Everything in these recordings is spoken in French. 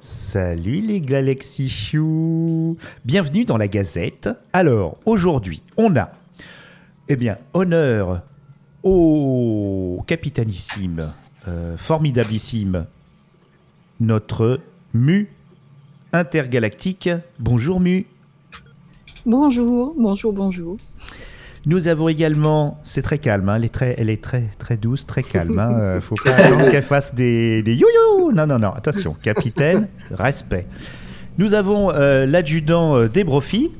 Salut les Galaxy Chou Bienvenue dans la Gazette. Alors, aujourd'hui, on a, eh bien, honneur au capitanissime, euh, notre Mu intergalactique. Bonjour Mu. Bonjour, bonjour, bonjour. Nous avons également, c'est très calme, hein, elle, est très, elle est très très douce, très calme. Hein, euh, faut pas attendre qu'elle fasse des, des you-you. Non, non, non, attention, capitaine, respect. Nous avons euh, l'adjudant euh, Débrofi.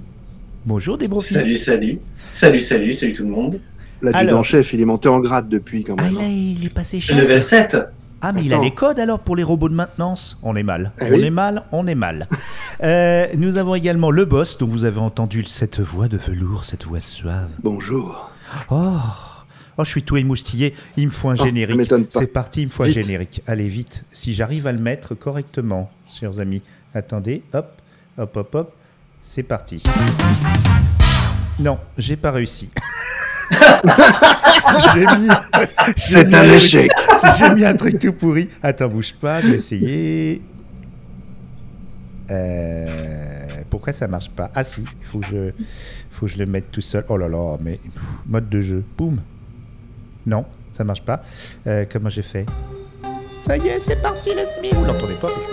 Bonjour Débrofi. Salut, salut. Salut, salut, salut tout le monde. L'adjudant-chef, il est monté en grade depuis quand Ah même. là, hein. il est passé chef. Level 7. Ah, mais il a les codes alors pour les robots de maintenance? On est mal. On oui. est mal, on est mal. Euh, nous avons également le boss, dont vous avez entendu cette voix de velours, cette voix suave. Bonjour. Oh, oh je suis tout émoustillé. Il me faut un Oh, générique. C'est parti, il me faut un générique. Allez, vite. Si j'arrive à le mettre correctement, chers amis. Attendez, hop, hop, hop, hop. C'est parti. Non, j'ai pas réussi. j'ai mis. j'ai C'est un truc- échec. J'ai mis un truc tout pourri. Attends, bouge pas, je vais essayer. Euh, pourquoi ça marche pas? Ah si, il faut que je, faut que je le mette tout seul. Oh là là, mais mode de jeu, boum. Non, ça marche pas. Euh, comment j'ai fait? Ça y est, c'est parti les amis. Vous l'entendez pas parce que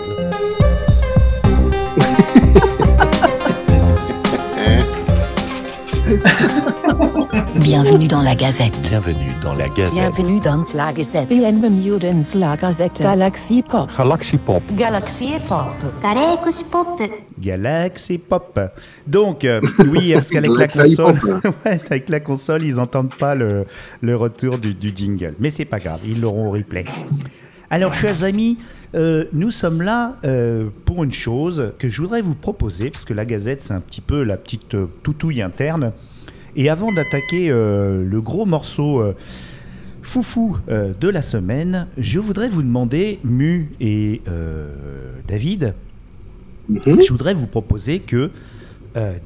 Bienvenue dans la Gazette. Bienvenue dans la Gazette. Bienvenue dans la Gazette. Galaxy Pop. Galaxy Pop. Galaxy Pop. Galaxy Pop. Galaxy Pop. Donc, euh, oui, parce qu'avec la console, avec la console, ils n'entendent pas le, le retour du, du jingle. Mais c'est pas grave, ils l'auront au replay. Alors, chers amis, euh, nous sommes là euh, pour une chose que je voudrais vous proposer, parce que la Gazette, c'est un petit peu la petite euh, toutouille interne. Et avant d'attaquer le gros morceau foufou de la semaine, je voudrais vous demander, Mu et David, Mhm. je voudrais vous proposer que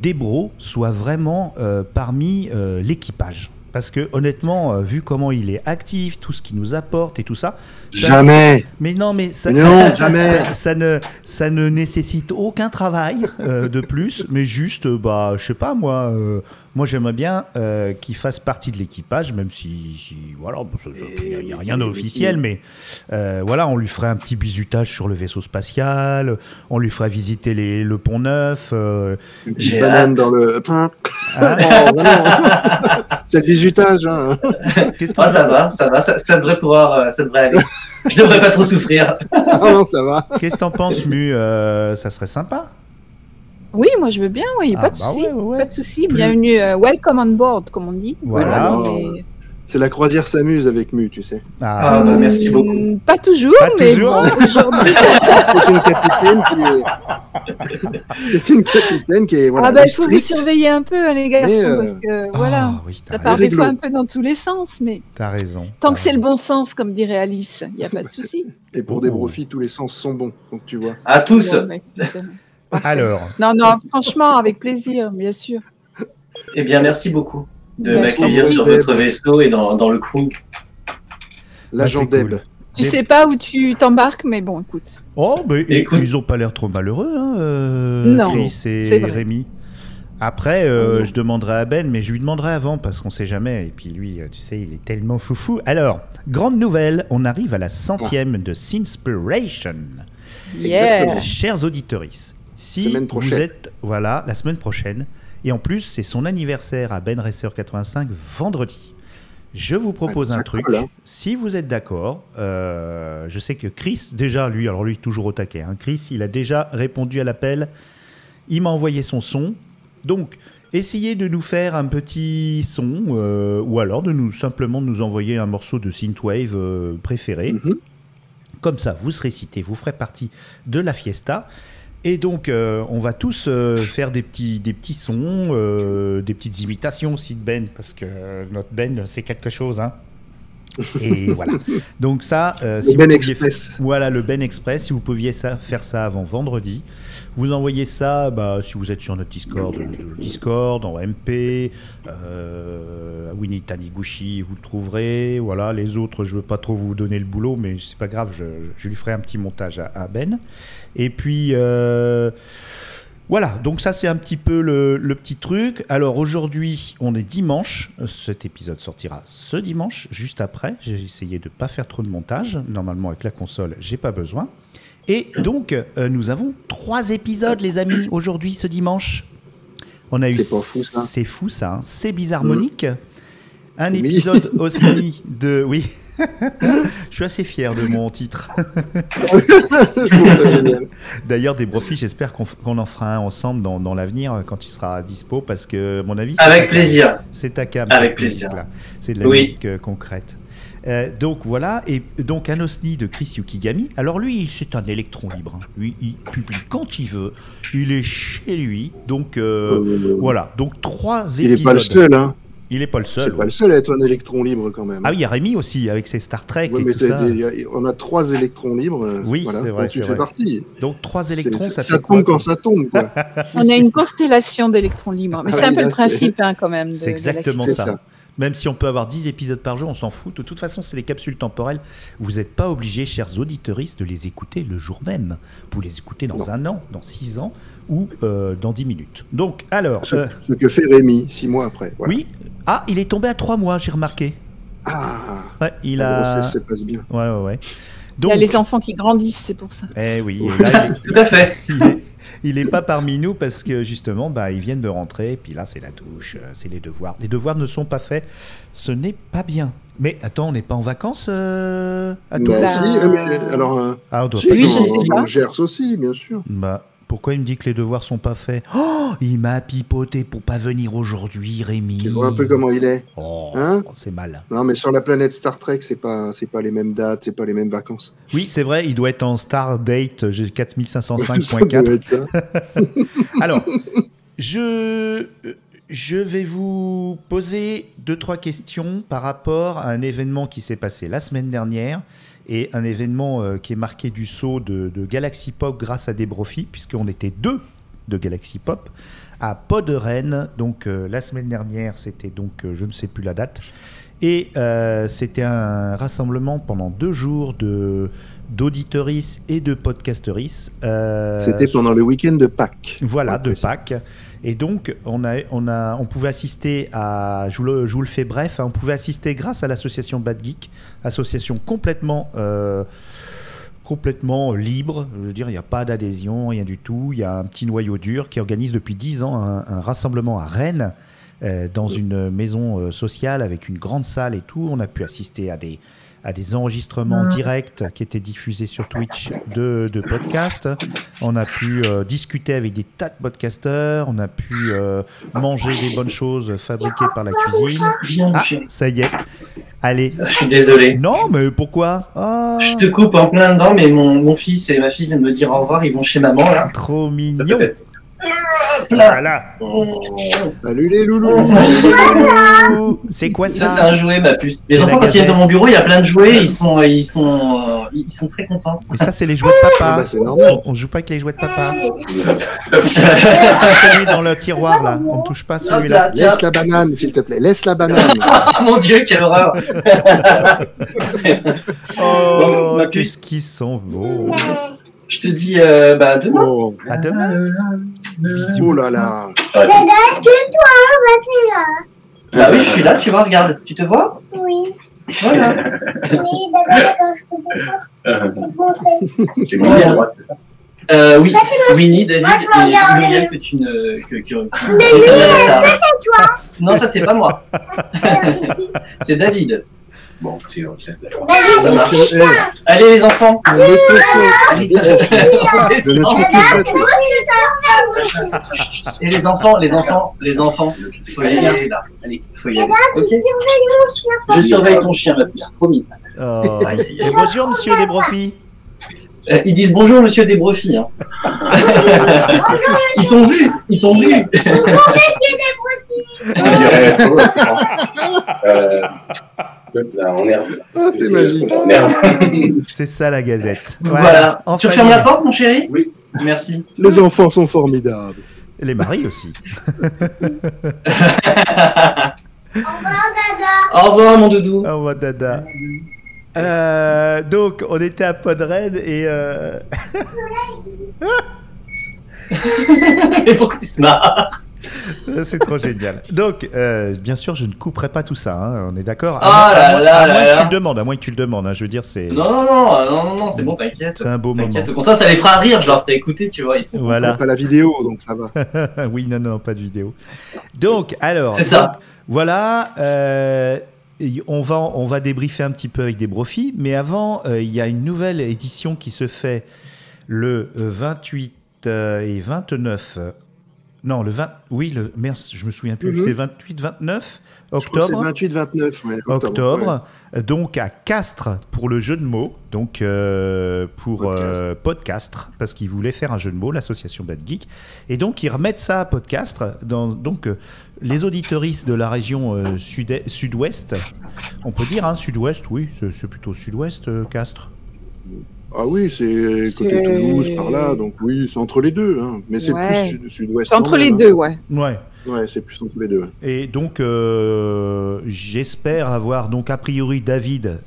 Debro soit vraiment parmi l'équipage. Parce que honnêtement, euh, vu comment il est actif, tout ce qu'il nous apporte et tout ça, ça- Jamais. mais non, mais ça, Non, ça- jamais. ça, ça ne, ça ne nécessite aucun travail euh, de plus, mais juste, euh, bah, je sais pas moi, euh, moi j'aimerais bien euh, qu'il fasse partie de l'équipage, même si, si voilà, il n'y a, rien d'officiel, mais euh, voilà, on lui ferait un petit bisutage sur le vaisseau spatial, on lui ferait visiter les, le pont neuf. euh, Une petite banane hâte. dans le. Hein. Oh, vraiment. C'est le bisutage. Hein. Qu'est-ce qu'on Oh, ça va, ça va, ça, ça devrait pouvoir, euh, ça devrait aller. Je devrais pas trop souffrir. Ah non, ça va. Qu'est-ce que t'en penses, Mu Euh, Ça serait sympa. Oui, moi je veux bien, oui, Ah, pas de bah souci. ouais, ouais, ouais. Pas de souci. Plus- Bienvenue, euh, welcome on board, comme on dit. Voilà. mais- C'est la croisière s'amuse avec Mu, tu sais. Ah, bah, merci beaucoup. Pas toujours, Pas mais toujours. bon, aujourd'hui. C'est une capitaine qui est. C'est une capitaine qui est. Voilà, ah bah il faut vous surveiller un peu, hein, les garçons, euh, parce que voilà, Ah, oui, ça part des fois un peu dans tous les sens, mais T'as raison. tant que c'est le bon sens, comme dirait Alice, il n'y a pas de souci. Et pour des profits, tous les sens sont bons. Donc tu vois. À tous. Bah, euh, Alors, Non, non, franchement, avec plaisir, bien sûr. Eh bien, merci beaucoup de Bah, m'accueillir sur votre vaisseau et dans, dans le crew. L'agent Bah, c'est Deb. cool. Tu sais pas où tu t'embarques, mais bon, écoute. oh, mais ils- Écoute. ils ont pas l'air trop malheureux, hein, euh, Non, Chris c'est et. Rémi. Après, euh, je demanderai à Ben, mais je lui demanderai avant parce qu'on sait jamais. Et puis lui, euh, tu sais, il est tellement foufou. Alors, grande nouvelle, on arrive à la centième de Sinspiration. Yeah. Chers auditoris, si vous êtes, voilà, la semaine prochaine, et en plus, c'est son anniversaire à Ben Racer 85 vendredi. Je vous propose Ah, un truc. hein. Si vous êtes d'accord, euh, je sais que Chris, déjà, lui, alors lui, toujours au taquet. hein, Chris, il a déjà répondu à l'appel. Il m'a envoyé son son. Donc, essayez de nous faire un petit son, euh, ou alors de nous simplement nous envoyer un morceau de synthwave euh, préféré. Mhm. Comme ça, vous serez cité, vous ferez partie de la fiesta. Et donc, euh, on va tous euh, faire des petits, des petits sons, euh, des petites imitations aussi de Ben, parce que notre Ben, c'est quelque chose. Hein. Et voilà. Donc ça, euh, Le si vous Ben. Voilà le Ben Express. Si vous pouviez ça, faire ça avant vendredi, vous envoyez ça. Bah, si vous êtes sur notre Discord, euh, le Discord en MP, euh, Winnie Taniguchi, vous le trouverez. Voilà. Les autres, je veux pas trop vous donner le boulot, mais c'est pas grave. Je, je lui ferai un petit montage à, à Ben. Et puis. euh, voilà, donc ça c'est un petit peu le, le petit truc. Alors aujourd'hui, on est dimanche. Cet épisode sortira ce dimanche, juste après. J'ai essayé de pas faire trop de montage. Normalement, avec la console, j'ai pas besoin. Et donc, euh, nous avons trois épisodes, les amis, aujourd'hui, ce dimanche. On a eu. C'est pas fou, ça. C'est fou, ça. hein. C'est bizarmonique. Un Oui. épisode aussi de. Oui. Je suis assez fier de mon titre. D'ailleurs, des profits, j'espère qu'on en fera un ensemble dans, dans l'avenir quand tu seras dispo parce que, à mon avis, c'est Avec ta plaisir. C'est ta cam. Avec plaisir. C'est de la Oui. musique euh, concrète. Euh, donc voilà, et donc un OSNI de Chris Yukigami. Alors lui, c'est un électron libre. hein. Lui, il publie quand il veut. Il est chez lui. Donc euh, voilà, donc trois Il épisodes. est pas le seul, hein. Il est pas le C'est seul. pas ouais. le seul à être un électron libre quand même. Ah oui, il y a Rémi aussi avec ses Star Trek Ouais, et tout ça. a- on a trois électrons libres. euh, Oui, voilà, c'est vrai, dont Tu c'est fais vrai. partie. Donc trois C'est- électrons, ça, ça fait quoi tombe quand ça tombe, quoi. On a une constellation d'électrons libres. Mais Ah c'est un peu là, le c'est- principe hein, quand même. de- C'est de exactement C'est ça. ça. Même si on peut avoir 10 épisodes par jour, on s'en fout. De toute façon, c'est les capsules temporelles. Vous n'êtes pas obligés, chers auditeuristes, de les écouter le jour même. Vous les écoutez dans Non. un an, dans 6 ans ou euh, dans 10 minutes. Donc, alors, Ce, euh, ce que fait Rémi, six mois après. Voilà. oui. Ah, il est tombé à 3 mois, j'ai remarqué. Ah, Ouais, il la a. se passe bien. Ouais, ouais, ouais. Il y a les enfants qui grandissent, c'est pour ça. eh oui, et là, il est- Tout à fait. il est, il est pas parmi nous parce que justement, bah, ils viennent de rentrer. Puis là, c'est la douche, euh, c'est les devoirs. Les devoirs ne sont pas faits. Ce n'est pas bien. Mais attends, on n'est pas en vacances euh, à Bah, Bah, si, euh, mais, alors, euh, Ah, on doit si, pas Oui, on, on. Gers aussi, bien sûr. Bah, pourquoi il me dit que les devoirs sont pas faits? Oh, il m'a pipoté pour pas venir aujourd'hui, Rémi. Tu vois un peu comment il est? Oh, Hein? c'est mal. Non, mais sur la planète Star Trek, c'est pas, c'est pas les mêmes dates, c'est pas les mêmes vacances. Oui, c'est vrai, il doit être en Star Date j'ai Ça doit 4505.4. être ça. Alors, je, je vais vous poser deux, trois questions par rapport à un événement qui s'est passé la semaine dernière et un événement euh, qui est marqué du saut de, de Galaxy Pop grâce à des profits, puisqu'on était deux de Galaxy Pop à Podren. Donc, euh, la semaine dernière, c'était donc, euh, je ne sais plus la date. Et euh, c'était un rassemblement pendant deux jours de d'auditeuristes et de podcasteuristes. euh, C'était pendant le week-end de Pâques. voilà, Ouais, de. Pâques. Et donc, on, a, on, a, on pouvait assister à. Je vous le, je vous le fais bref, hein, on pouvait assister grâce à l'association Bad Geek, association complètement. euh, complètement libre, je veux dire, il n'y a pas d'adhésion, rien du tout. Il y a un petit noyau dur qui organise depuis 10 ans un, rassemblement à Rennes, euh, dans une maison euh, sociale avec une grande salle et tout. On a pu assister à des, à des enregistrements directs qui étaient diffusés sur Twitch de, de podcasts. On a pu euh, discuter avec des tas de podcasteurs. On a pu euh, manger des bonnes choses fabriquées par la cuisine. Ah, ça y est. Allez. Je suis désolé. Non, mais pourquoi? Ah, Je te coupe en plein dedans, mais mon, mon fils et ma fille viennent me dire au revoir. Ils vont chez maman là. Trop Ça mignon. peut être. Voilà. Salut les loulous. C'est quoi Ça, ça c'est un jouet, ma puce. Les enfants, quand ils viennent dans mon bureau, il y a plein de jouets. Ils sont, ils sont, ils sont très contents. Mais ça, c'est les jouets de Ah papa. bah, c'est normal. On, on joue pas avec les jouets de papa. Celui dans le tiroir là. On ne touche pas celui-là. Tiens. Laisse la banane, s'il te plaît. Laisse la banane. Oh mon dieu, quelle horreur Oh, ma qu'est-ce qu'ils sont beaux. Je te dis, euh, bah demain. Oh, À demain. Oh là là. Bah oui, je suis là, tu vois, regarde. Tu te vois? Oui, Voilà. oui, d'accord, attends, je peux te montrer. C'est à droite, c'est ça? Euh, Oui, Winnie, David Moi, et. Muriel que tu ne. Que, que, que- Non, ça c'est pas moi, c'est David. Bon, tu on te laisse d'accord. Ça marche. Eh, Allez les enfants. Et les enfants, les enfants, les enfants, faut y aller là. Allez, faut y aller. Je surveille ton chien, ma puce, promis. Oh. Et bonjour, monsieur Desbrofis. Euh, Ils disent bonjour, monsieur Desbrefis. Hein. ils t'ont vu, ils t'ont vu. Monsieur Je dirais trop, c'est bon. Euh, Ah, c'est ça la gazette. Voilà. En Tu refermes la porte, mon chéri Oui. Merci. Les enfants sont formidables. Les maris aussi. Au revoir, Dada. Au revoir, mon doudou. Oh, mon dada. Euh, donc, on était à Podren et. euh, Mais pourquoi tu te marres C'est trop génial. Donc, euh, bien sûr, je ne couperai pas tout ça. hein, on est d'accord. À Ah à moins, là à là moins que là. tu le demandes. À moins que tu le demandes. hein, je veux dire, c'est. Non, non, non, euh, non, non, non, c'est bon, t'inquiète. C'est un beau moment. T'inquiète. Au contraire, ça les fera rire. Je leur ferai écouter, tu vois. Ils sont. Voilà. pas la vidéo, donc ça va. oui, non, non, pas de vidéo. Donc, alors. C'est ça. donc, voilà. euh, on va, on va débriefer un petit peu avec des profits, mais avant, euh, il y a une nouvelle édition qui se fait le euh, 28 euh, et 29. Non, le 20. Oui, le. Merde, je me souviens plus. Mhm. C'est 28, 29 Je crois que c'est octobre? 28-29. ouais, octobre, ouais. euh, donc à Castres pour le jeu de mots, donc euh, pour Podcast. euh, Podcastre, parce qu'ils voulaient faire un jeu de mots, l'association Bad Geek, et donc ils remettent ça à Podcastre, dans, donc euh, les auditoristes de la région sud- sud-ouest, on peut dire hein, sud-ouest, oui, c'est plutôt sud-ouest, Castres. Ah oui, c'est côté Toulouse, par là, donc oui, c'est entre les deux. Hein. Mais c'est Ouais. plus sud- sud-ouest. C'est entre même, les hein. deux, ouais. Ouais. Ouais, c'est plus entre les deux. Et donc, euh, j'espère avoir, donc a priori, David,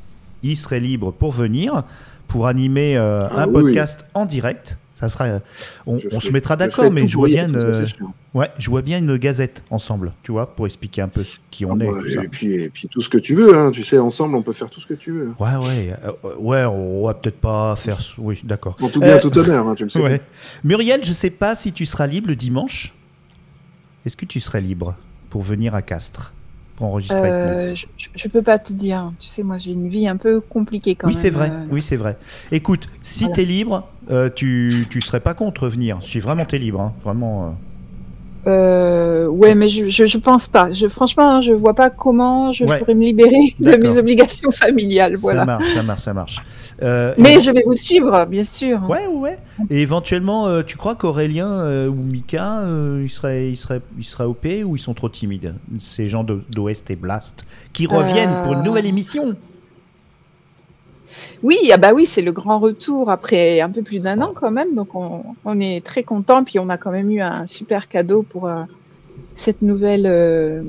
il serait libre pour venir, pour animer euh, Ah un oui, podcast en direct. Ça sera, euh, on, on se mettra d'accord, mais je vois pour bien, une, ouais, je vois bien une gazette ensemble, tu vois, pour expliquer un peu ce qui on Ah est. bah, ça. et, puis, et puis tout ce que tu veux, hein. tu sais, ensemble on peut faire tout ce que tu veux. Ouais, ouais, euh, ouais, on va peut-être pas faire. Oui, d'accord. En tout bien, Euh, tout honneur, hein, tu le sais. Ouais. Muriel, je sais pas si tu seras libre le dimanche. Est-ce que tu serais libre pour venir à Castres? Euh, je, je- peux pas te dire. Tu sais, moi, j'ai une vie un peu compliquée quand Oui, même. c'est vrai. euh, Oui, c'est vrai. Écoute, si Voilà. t'es libre, euh, tu tu serais pas contre venir. Si vraiment t'es libre, hein, vraiment. Euh. Ouais, mais je, je, je pense pas. Je, franchement, je vois pas comment je Ouais. pourrais me libérer de mes obligations familiales. Ça Voilà. marche, ça marche, ça marche. Euh, Mais et- je vais vous suivre, bien sûr. Ouais, ouais. Et éventuellement, euh, tu crois qu'Aurélien ou Mika, ils seraient, ils seraient, ils seraient OP ou ils sont trop timides Ces gens d'Ouest et Blast qui reviennent pour une nouvelle émission? Oui, ah bah oui, c'est le grand retour après un peu plus d'un an quand même. Donc on, on est très content. Puis on a quand même eu un super cadeau pour euh, cette nouvelle euh,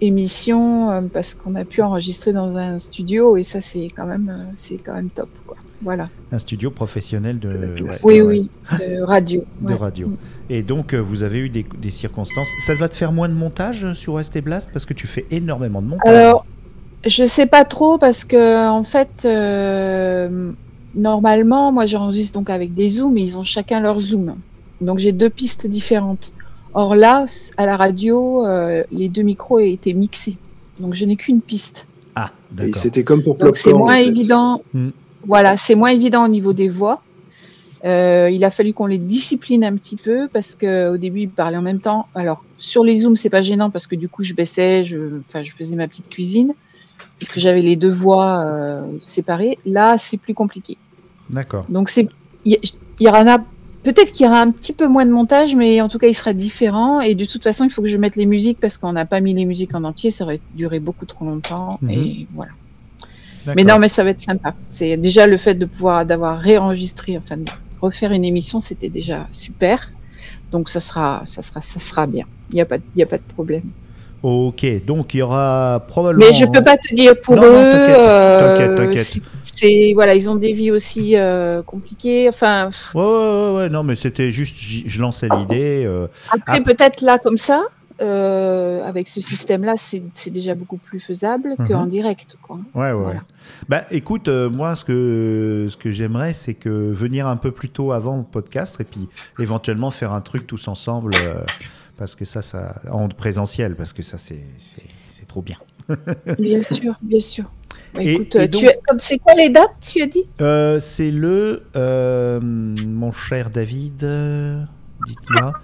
émission euh, parce qu'on a pu enregistrer dans un studio et ça c'est quand même euh, c'est quand même top quoi. Voilà. Un studio professionnel de, ouais, Oui ouais, oui, de radio. de ouais. radio. Et donc, euh, vous avez eu des, des circonstances. Ça va te faire moins de montage sur et Blast parce que tu fais énormément de montage. Alors, je sais pas trop parce que en fait, euh, normalement, moi j'enregistre donc avec des zooms et ils ont chacun leur zoom. Donc j'ai deux pistes différentes. Or là, à la radio, euh, les deux micros étaient mixés. Donc je n'ai qu'une piste. ah, d'accord. c'était comme pour Donc c'est moins en fait. évident. Hmm. Voilà, c'est moins évident au niveau des voix. Euh, il a fallu qu'on les discipline un petit peu parce que au début ils parlaient en même temps. Alors sur les zooms c'est pas gênant parce que du coup je baissais, je, enfin je faisais ma petite cuisine puisque j'avais les deux voix euh, séparées. Là c'est plus compliqué. D'accord. Donc c'est il y, en a peut-être qu'il y aura un petit peu moins de montage, mais en tout cas il sera différent. Et de toute façon il faut que je mette les musiques parce qu'on n'a pas mis les musiques en entier, ça aurait duré beaucoup trop longtemps. Mhm. Et voilà. Mais non, mais ça va être sympa. C'est déjà le fait de pouvoir d'avoir réenregistré, enfin de refaire une émission, c'était déjà super. Donc ça sera, ça sera, ça sera bien. Il n'y a pas, il a pas de problème. Ok, donc il y aura probablement. Mais je peux pas te dire pour Non, eux. t'inquiète, euh, t'inquiète, C'est voilà, ils ont des vies aussi euh, compliquées. Enfin, Ouais, ouais, ouais, ouais, non, mais c'était juste, je lançais l'idée. euh, après peut-être là comme ça, euh, avec ce système-là, c'est déjà beaucoup plus faisable Mhm. qu'en direct, quoi. Ouais, ouais. Voilà. Bah, écoute, euh, moi, ce que, ce que j'aimerais, c'est que venir un peu plus tôt avant le podcast et puis éventuellement faire un truc tous ensemble, euh, parce que ça, ça, en présentiel, parce que ça, c'est, trop bien. Bien sûr, bien sûr. Bah, Et- écoute, euh, c'est quoi les dates, tu as dit? Euh, c'est le, euh, mon cher David, dites-moi,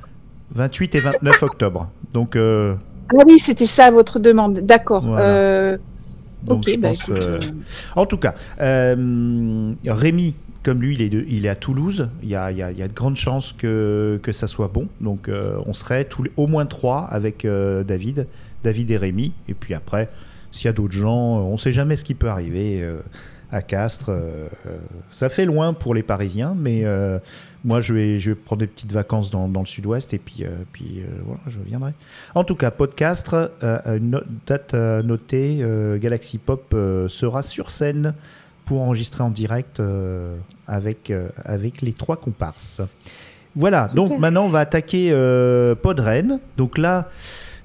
28 et 29 octobre. Donc, euh, Ah oui, c'était ça votre demande. D'accord. Voilà. Ok, bah pense, écoute, En tout cas, Rémi, comme lui, il est, il est à Toulouse. Il y a, il y a- de grandes chances que, que ça soit bon. Donc, euh, on serait tous au moins trois avec euh, David, David et Rémi. Et puis après, s'il y a d'autres gens, euh, on ne sait jamais ce qui peut arriver à Castres. ça fait loin pour les Parisiens, mais moi, je vais, je vais prendre des petites vacances dans, dans le sud-ouest et puis, puis voilà, je viendrai. En tout cas, podcast, no- date notée, Galaxy Pop sera sur scène pour enregistrer en direct euh, avec, euh, avec les trois comparses. Voilà, donc maintenant on va attaquer euh, Podren. Donc là,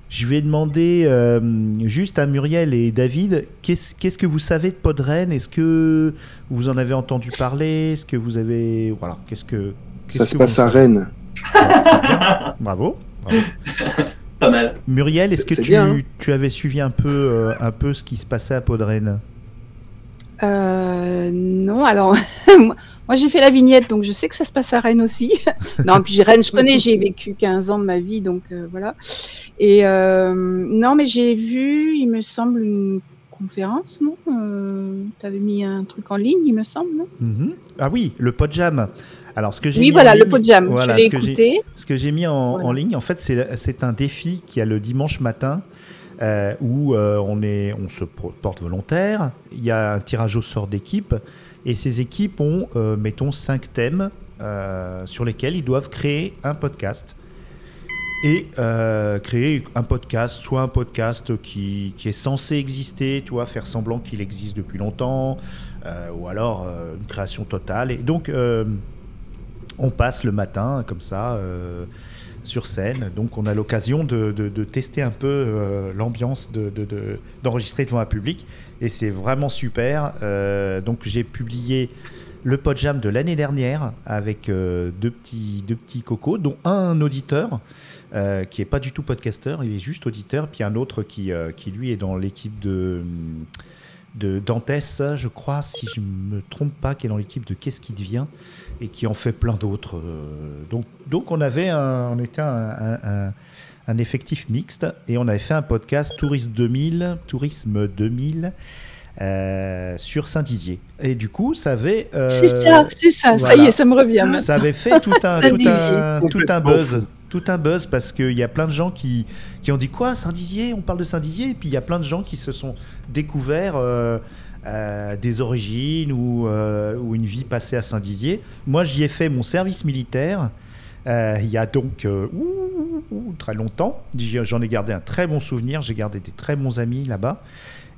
je vais demander euh, juste à Muriel et David, qu'est-ce qu'est-ce que vous savez de Podren? Est-ce que vous en avez entendu parler? Est-ce que vous avez... Voilà, qu'est-ce que... qu'est-ce Ça que se vous passe à savez? Rennes. Bravo. bravo. Pas mal. Muriel, est-ce que tu, bien, hein. tu avais suivi un peu, euh, un peu ce qui se passait à Podren? Euh, non, alors moi j'ai fait la vignette, donc je sais que ça se passe à Rennes aussi. non, puis j'ai- Rennes, je connais, j'ai vécu 15 ans de ma vie, donc euh, voilà. Et euh, non, mais j'ai vu, il me semble, une conférence, non euh, T'avais mis un truc en ligne, il me semble, non? Mhm. Ah oui, le Podjam. Alors, ce que j'ai Oui, mis voilà, en le Podjam. voilà, je l'ai écouté. Ce que j'ai mis en, Voilà. en ligne, en fait, c'est c'est un défi qui a le dimanche matin euh, où euh, on, est, on se porte volontaire. Il y a un tirage au sort d'équipes et ces équipes ont, euh, mettons, cinq thèmes sur lesquels ils doivent créer un podcast. Et créer un podcast, soit un podcast qui, qui est censé exister, tu vois, faire semblant qu'il existe depuis longtemps, ou alors une création totale. Et donc, on passe le matin comme ça sur scène. Donc on a l'occasion de, de- tester un peu euh, l'ambiance de- de- de- d'enregistrer devant un public. Et c'est vraiment super. Euh, donc j'ai publié le Podjam de l'année dernière avec euh, deux, petits, deux petits cocos, dont un auditeur. euh, qui est pas du tout podcasteur, il est juste auditeur, puis un autre qui, qui lui est dans l'équipe de, de Dantès, je crois, si je me trompe pas, qui est dans l'équipe de Qu'est-ce qui devient? Et qui en fait plein d'autres. euh, donc, donc on avait un, on était un, un- un- un effectif mixte et on avait fait un podcast Tourisme 2000, Tourisme 2000 euh, sur Saint-Dizier. Et du coup, ça avait euh, c'est ça, c'est ça, y est, ça me revient maintenant. ça avait fait tout un, tout un, tout un Complètement buzz. fou. Tout un buzz parce qu'il y a plein de gens qui, qui ont dit quoi Saint-Dizier On parle de Saint-Dizier Et puis il y a plein de gens qui se sont découverts euh, euh, des origines ou, euh, ou une vie passée à Saint-Dizier. Moi, j'y ai fait mon service militaire. euh, il y a donc très longtemps. J'en ai gardé un très bon souvenir. J'ai gardé des très bons amis là-bas.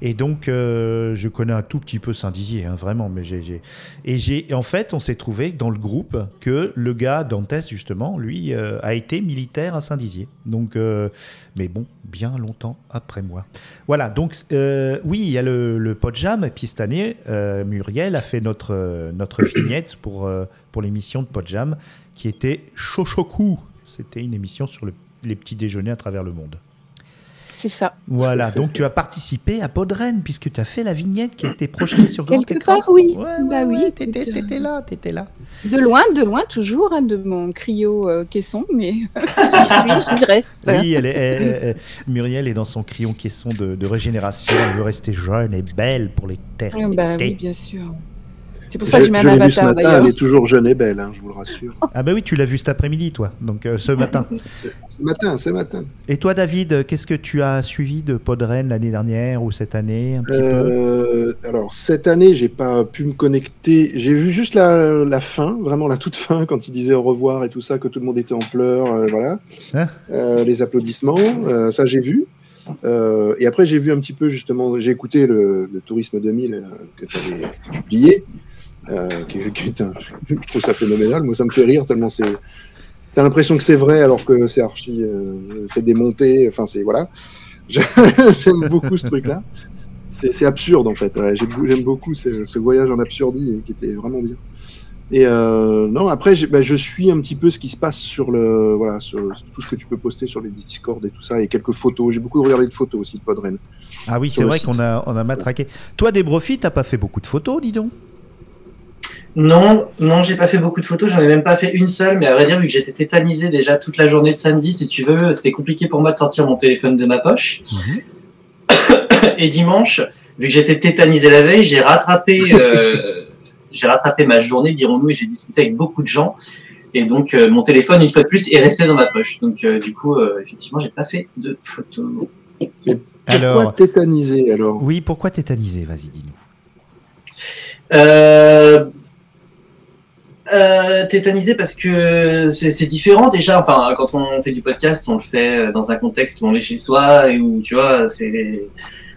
Et donc, euh, je connais un tout petit peu Saint-Dizier, hein, vraiment. Mais j'ai, Et j'ai, en fait, on s'est trouvé dans le groupe que le gars Dantès, justement, lui, euh, a été militaire à Saint-Dizier. Donc, euh, mais bon, bien longtemps après moi. Voilà. Donc, oui, il y a le, le Podjam. Et puis cette année, Muriel a fait notre notre vignette pour pour l'émission de Podjam, qui était Chochoku. C'était une émission sur le- les petits déjeuners à travers le monde. C'est ça. Voilà, donc tu as participé à Podren puisque tu as fait la vignette qui a été projetée sur grand Quelque écran. part, oui. Ouais, Bah ouais, oui, ouais, t'étais, écoute, euh, t'étais là, t'étais là. De loin, de loin, toujours, hein, de mon cryo euh, caisson, mais j'y suis, j'y reste. Oui, elle est, elle- elle- elle- Muriel est dans son crayon caisson de, de régénération. Elle veut rester jeune et belle pour Ah, l'éternité. bah oui, bien sûr. C'est pour ça que Je, mets je un l'ai vu ce avatar matin, d'ailleurs. elle est toujours jeune et belle, hein, je vous le rassure. Ah bah oui, tu l'as vu cet après-midi, toi. Donc euh, ce matin. Ce matin, ce matin. Et toi, David, qu'est-ce que tu as suivi de Podren l'année dernière ou cette année un petit peu? Euh, alors cette année, j'ai pas pu me connecter. J'ai vu juste la, la fin, vraiment la toute fin, quand il disait au revoir et tout ça, que tout le monde était en pleurs, euh, voilà. Hein? Euh, les applaudissements, euh, ça j'ai vu. Euh, et après, j'ai vu un petit peu justement, j'ai écouté le, le Tourisme 2000 euh, que tu avais publié, euh, qui, qui est un, je trouve ça phénoménal. Moi, ça me fait rire tellement c'est. T'as l'impression que c'est vrai alors que c'est archi, euh, c'est démonté. Enfin, c'est voilà. J'aime beaucoup ce truc-là. C'est absurde en fait. Ouais, J'aime beaucoup ce, ce voyage en absurdie qui était vraiment bien. Et euh, non, après, bah, je suis un petit peu ce qui se passe sur le, voilà, sur, sur tout ce que tu peux poster sur les Discord et tout ça, et quelques photos. J'ai beaucoup regardé de photos aussi de Podren. Ah oui, c'est vrai qu'on a, on a matraqué. Toi, Débrofi, t'as pas fait beaucoup de photos, dis donc? Non, non, j'ai pas fait beaucoup de photos, j'en ai même pas fait une seule, mais à vrai dire, vu que j'étais tétanisé déjà toute la journée de samedi, si tu veux, c'était compliqué pour moi de sortir mon téléphone de ma poche. Mhm. Et dimanche, vu que j'étais tétanisé la veille, j'ai rattrapé, euh, j'ai rattrapé ma journée, dirons-nous, et j'ai discuté avec beaucoup de gens. Et donc, euh, mon téléphone, une fois de plus, est resté dans ma poche. Donc, euh, du coup, euh, effectivement, j'ai pas fait de photos. Pourquoi Alors, tétanisé alors? Oui, pourquoi tétanisé? Vas-y, dis-nous. Euh, euh, tétanisé parce que c'est différent déjà. Enfin, quand on fait du podcast, on le fait dans un contexte où on est chez soi et où tu vois, c'est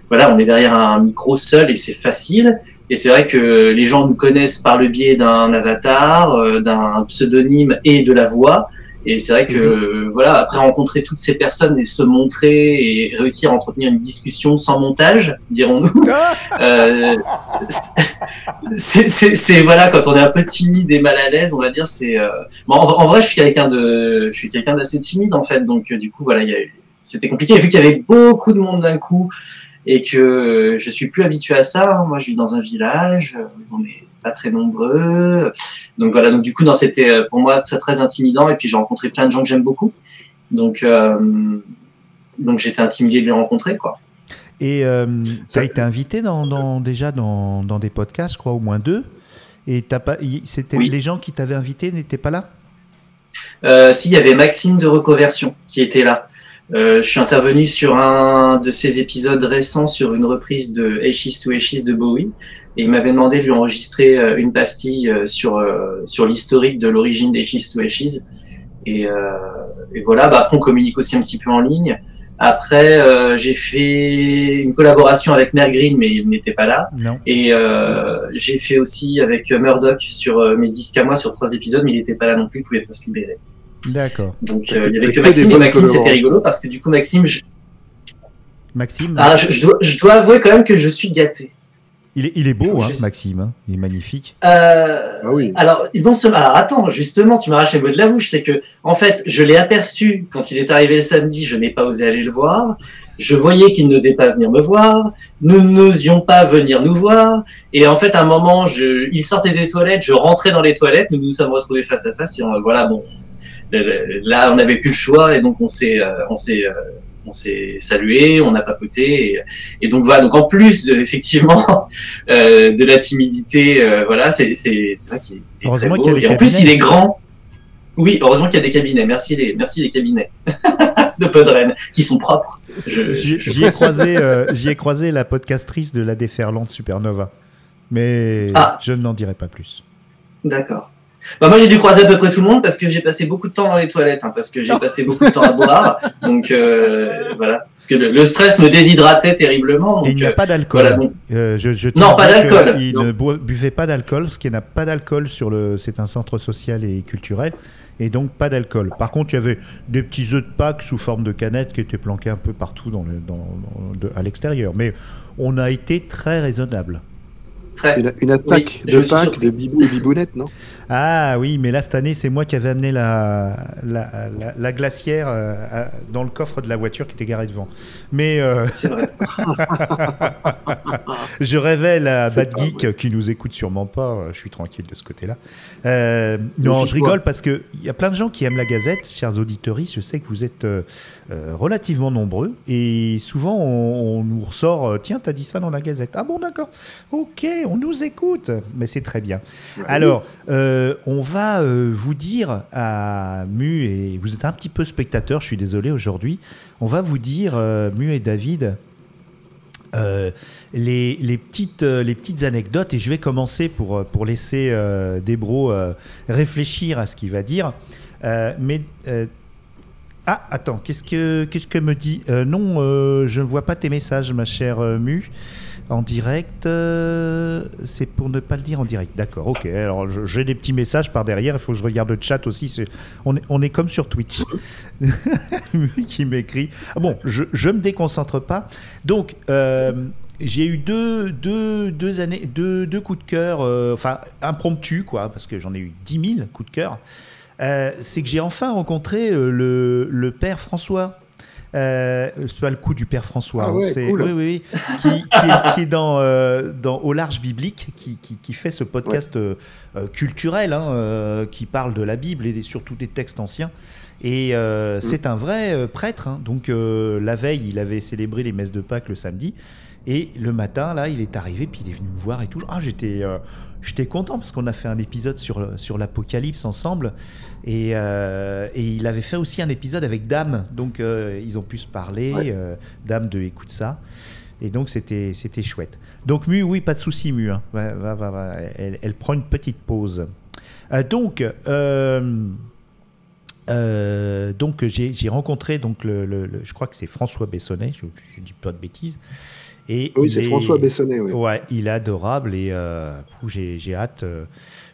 voilà, on est derrière un micro seul et c'est facile. Et c'est vrai que les gens nous connaissent par le biais d'un avatar, euh, d'un pseudonyme et de la voix. Et c'est vrai que euh, voilà, après rencontrer toutes ces personnes et se montrer et réussir à entretenir une discussion sans montage, dirons-nous. euh, c'est- voilà quand on est un peu timide et mal à l'aise, on va dire. C'est euh, bon, en, en vrai, je suis quelqu'un de, je suis quelqu'un d'assez timide en fait. Donc euh, du coup, voilà, c'était compliqué. Et vu qu'il y avait beaucoup de monde d'un coup et que je suis plus habitué à ça. hein. Moi, je vis dans un village, euh, on n'est pas très nombreux. Donc voilà, donc du coup, non, c'était euh, pour moi très très intimidant. Et puis j'ai rencontré plein de gens que j'aime beaucoup. Donc euh, donc j'étais intimidé de les rencontrer, quoi. Et euh, tu as été invité dans, dans- déjà dans, dans des podcasts, je crois, au moins deux. Et t'as pas, c'était Oui. les gens qui t'avaient invité n'étaient pas là? Euh, si, il y avait Maxime de Reconversion qui était là. Euh, je suis intervenu sur un de ses épisodes récents sur une reprise de Ashes to Ashes de Bowie et il m'avait demandé de lui enregistrer euh, une pastille euh, sur euh, sur l'historique de l'origine to Ashes et, euh, et voilà. Bah, après on communique aussi un petit peu en ligne. Après euh, j'ai fait une collaboration avec Mère Green mais il n'était pas là. Non. Et euh, j'ai fait aussi avec Murdoch sur euh, mes disques à moi sur trois épisodes, mais il n'était pas là non plus, il pouvait pas se libérer. D'accord. Donc il y que- avait que Maxime, des et Maxime c'était rigolo parce que du coup Maxime, je, Maxime, ah, je, je dois, je dois avouer quand même que je suis gâté. Il, est, il est beau, je- hein, Maxime. hein. Il est magnifique. Euh, Ah oui. alors, non seulement, alors attends, justement, tu m'arraches les mots de la bouche, c'est que, en fait, je l'ai aperçu quand il est arrivé le samedi, je n'ai pas osé aller le voir. Je voyais qu'il n'osait pas venir me voir. Nous n'osions pas venir nous voir. Et en fait, à un moment, je, il sortait des toilettes, je rentrais dans les toilettes, nous nous sommes retrouvés face à face et on, voilà, bon, là, on n'avait plus le choix et donc on s'est, euh, on s'est, euh, on s'est salué, on a papoté et, et donc voilà. Donc en plus, de, effectivement, euh, de la timidité, euh, voilà, c'est, c'est, c'est vrai qu'il est très Heureusement beau. Et en plus, il est grand. Oui, heureusement qu'il y a des cabinets. Merci les, merci les cabinets de Podren qui sont propres. J'y ai, croisé, euh, j'y ai croisé la podcastrice de la déferlante Supernova. Mais Ah. je n'en dirai pas plus. D'accord. Bah moi j'ai dû croiser à peu près tout le monde parce que j'ai passé beaucoup de temps dans les toilettes, hein, parce que j'ai passé beaucoup de temps à boire, donc euh, voilà, parce que le, le stress me déshydratait terriblement. Donc, Et il n'y a euh, pas d'alcool. voilà, donc- Euh, je, Non, pas d'alcool. Il Non. ne bu- buvait pas d'alcool, parce qu'il n'y a pas d'alcool sur le. C'est un centre social et culturel, et donc pas d'alcool. Par contre, il y avait des petits œufs de Pâques sous forme de canettes qui étaient planqués un peu partout dans le, dans, dans- de- à l'extérieur. Mais on a été très raisonnable. Très. Une, une attaque Oui, de Pâques de Bibou et Bibounette, non? Ah oui, mais là cette année, c'est moi qui avais amené la, la, la- la glacière euh, dans le coffre de la voiture qui était garée devant. Mais euh, C'est vrai. je révèle à Bad pas Geek qui nous écoute sûrement pas. euh, Je suis tranquille de ce côté-là. Euh, non, je rigole parce que il y a plein de gens qui aiment la Gazette, chers auditeurs. Je sais que vous êtes euh, relativement nombreux et souvent on, on nous ressort euh, tiens, t'as dit ça dans la Gazette. Ah bon, d'accord. Ok, on nous écoute. Mais c'est très bien. Alors, euh, on va euh, vous dire à Mu, et vous êtes un petit peu spectateur, je suis désolé aujourd'hui, on va vous dire, Mu et David, euh, les, les petites, les petites anecdotes, et je vais commencer pour, pour laisser euh, Debro euh, réfléchir à ce qu'il va dire. Mais. Ah, attends, qu'est-ce que, qu'est-ce que me dit Euh, Non, euh, je ne vois pas tes messages, ma chère euh, Mu. En direct, c'est pour ne pas le dire en direct. D'accord, ok. Alors j'ai des petits messages par derrière, il faut que je regarde le chat aussi. On est, on est comme sur Twitch. Mu qui m'écrit. Ah bon, je, je me déconcentre pas. Donc, j'ai eu deux, deux, deux, années, deux, deux coups de cœur, enfin impromptus, quoi, parce que j'en ai eu 10 000 coups de cœur. Euh, c'est que j'ai enfin rencontré euh, le, le père François. Euh, c'est pas le coup du père François, Ah hein, ouais, c'est cool. oui, oui, oui, qui, qui est, qui est dans, euh, dans Au large biblique, qui, fait ce podcast euh, culturel, hein, qui parle de la Bible et des- surtout des textes anciens. Et euh, c'est un vrai prêtre. hein. donc la veille, il avait célébré les messes de Pâques le samedi. Et le matin, là, il est arrivé, puis il est venu me voir et tout. Ah, j'étais, j'étais content parce qu'on a fait un épisode sur, sur l'Apocalypse ensemble. Et, euh, et il avait fait aussi un épisode avec Dame. Donc, euh, ils ont pu se parler. Ouais. euh, Dame de Écoute ça. Et donc, c'était, c'était chouette. Donc, Mu, oui, pas de souci, Mu. hein. Va, va, va. Elle, elle prend une petite pause. Donc, donc j'ai rencontré donc le, le- le- je crois que c'est François Bessonnet, je, je dis pas de bêtises. Et Oui, c'est est- François Bessonnet, oui. Ouais, il est adorable et j'ai hâte.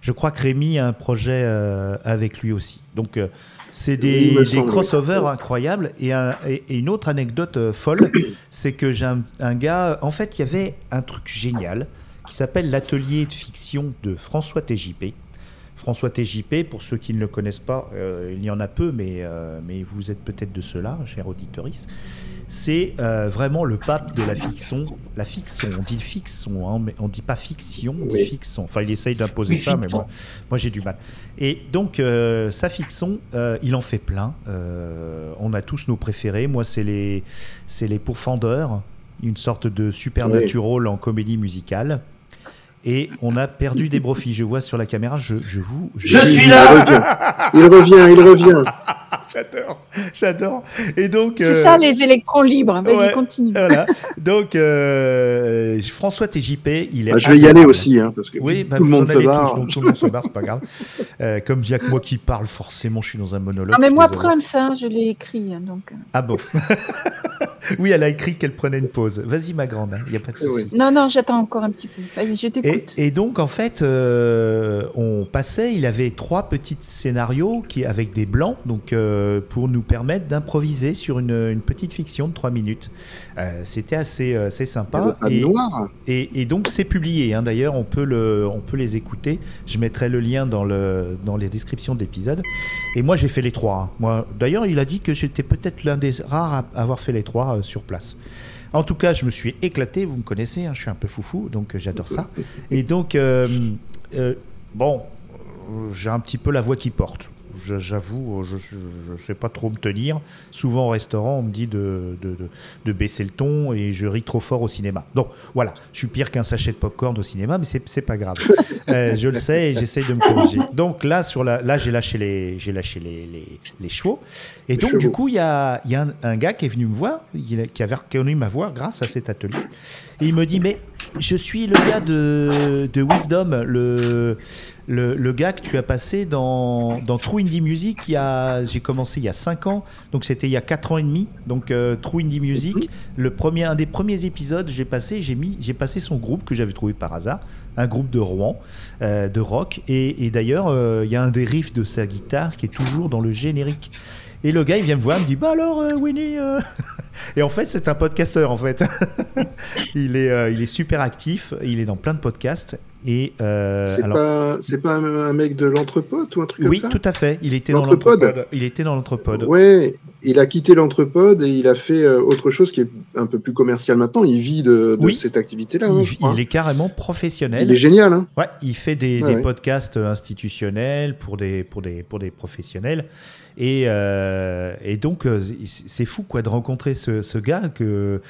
Je crois que Rémi a un projet euh, avec lui aussi. Donc euh, c'est des, oui. crossovers incroyables. Et, un- et- et une autre anecdote euh, folle, c'est que j'ai un, un gars. En fait, il y avait un truc génial qui s'appelle l'atelier de fiction de François TJP. François TJP, pour ceux qui ne le connaissent pas, euh, il y en a peu, mais, euh, mais vous êtes peut-être de ceux-là, cher auditoris. C'est euh, vraiment le pape de la fiction. La fiction, on dit fiction, hein, mais on dit pas fiction, on dit fiction. Enfin, il essaye d'imposer ça, mais moi, moi j'ai du mal. Et donc, sa fiction, il en fait plein. On a tous nos préférés. Moi, c'est les, c'est les pourfendeurs, une sorte de supernatural en comédie musicale. Et on a perdu des profits. Je vois sur la caméra, je, je vous. Je suis là revient, il revient, il revient. J'adore, j'adore. Et donc. C'est euh, ça les électrons libres. Vas-y, ouais. continue. Voilà. Donc, euh, François TJP, il est. Ah, je vais y aller aussi, hein, parce que Oui, bah, tout le monde se barre. tous, donc tout le monde se barre, c'est pas grave. Euh, comme il n'y a que moi qui parle, forcément, je suis dans un monologue. Non, mais moi, prends ça, je l'ai écrit. hein, Donc... Ah bon Oui, elle a écrit qu'elle prenait une pause. Vas-y, ma grande, il n'y a pas de souci. Oui. Non, non, j'attends encore un petit peu. Vas-y, je Et, et donc, en fait, euh, on passait, il avait trois petits scénarios qui, avec des blancs, donc euh, pour nous permettre d'improviser sur une, une petite fiction de trois minutes. Euh, C'était assez, assez sympa. Et- noir. Et, et donc c'est publié, hein. d'ailleurs on, peut le, on peut les écouter. Je mettrai le lien dans, le, dans les descriptions d'épisodes. Et moi j'ai fait les trois. hein. Moi, d'ailleurs il a dit que j'étais peut-être l'un des rares à avoir fait les trois sur place. En tout cas je me suis éclaté, vous me connaissez, hein, je suis un peu foufou, donc euh, j'adore ça. Et donc, euh, euh, bon, j'ai un petit peu la voix qui porte. J'avoue, euh, je ne sais pas trop me tenir. Souvent au restaurant, on me dit de, de, de- de baisser le ton et je ris trop fort au cinéma. Donc voilà, je suis pire qu'un sachet de popcorn au cinéma, mais c'est pas grave. Euh, je le sais et j'essaye de me corriger. Donc là, sur la, là j'ai lâché, les, j'ai lâché les, les, les chevaux. Et Les donc, du coup, il y a, y a un, un gars qui est venu me voir, a- qui avait reconnu ma voix grâce à cet atelier. Et il me dit Mais je suis le gars de, de Wisdom, le, le, gars que tu as passé dans, dans True Indie Music. J'ai commencé il y a 5 ans, donc c'était il y a 4 ans et demi. Donc euh, True Indie Music, le premier, un des premiers épisodes, j'ai passé, j'ai passé son groupe que j'avais trouvé par hasard, un groupe de Rouen, euh, de rock. Et, et d'ailleurs, euh, il y a un des riffs de sa guitare qui est toujours dans le générique. Et le gars, il vient me voir, il me dit Bah alors, euh, Winnie euh Et en fait, c'est un podcasteur, en fait. il, est, euh, il est super actif, il est dans plein de podcasts. Et C'est alors, pas, pas un, mec de l'entrepode ou un truc oui, comme ça tout à fait. Il était dans L'Entrepode. Il était dans l'entrepode. Ouais, il a quitté l'entrepode et il a fait autre chose qui est un peu plus commercial maintenant. Il vit de, de Oui. cette activité-là. hein, Il, crois. il est carrément Il professionnel. est génial. Hein Ouais, il fait des, Ouais, des ouais. podcasts institutionnels pour des, pour des, pour des professionnels. Et, euh, et donc, euh, c'est fou quoi, de rencontrer ce, ce gars que,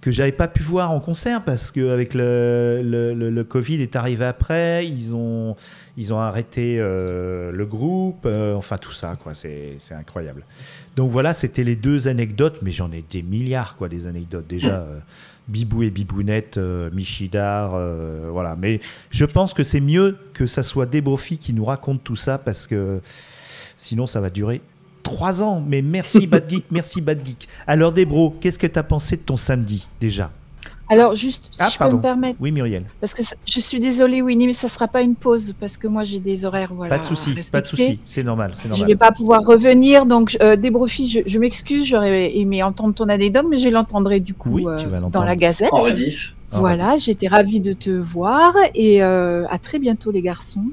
que j'avais pas pu voir en concert parce qu'avec le, le, le, le Covid est arrivé après, ils ont, ils ont arrêté euh, le groupe, euh, enfin tout ça, quoi, c'est incroyable. Donc voilà, c'était les deux anecdotes, mais j'en ai des milliards, quoi, des anecdotes déjà. euh, Bibou et Bibounette, Michidar, voilà. Mais je pense que c'est mieux que ça soit Débrofi qui nous raconte tout ça parce que sinon ça va durer trois ans. Mais merci Bad Geek, merci Bad Geek. Alors Débro, qu'est-ce que tu as pensé de ton samedi déjà? Alors, juste, si Ah, je pardon. peux me permettre, Oui Muriel, parce que je suis désolée, Winnie, mais ça sera pas une pause, parce que moi, j'ai des horaires, voilà. pas de souci, pas de souci, c'est normal, c'est Je normal. vais pas pouvoir revenir, donc euh, Débrofi, je, je m'excuse, j'aurais aimé entendre ton anecdote, mais je l'entendrai du coup Oui, euh, tu vas dans l'entendre. la Gazette. En rediff. Voilà, j'étais ravie de te voir et euh, à très bientôt les garçons.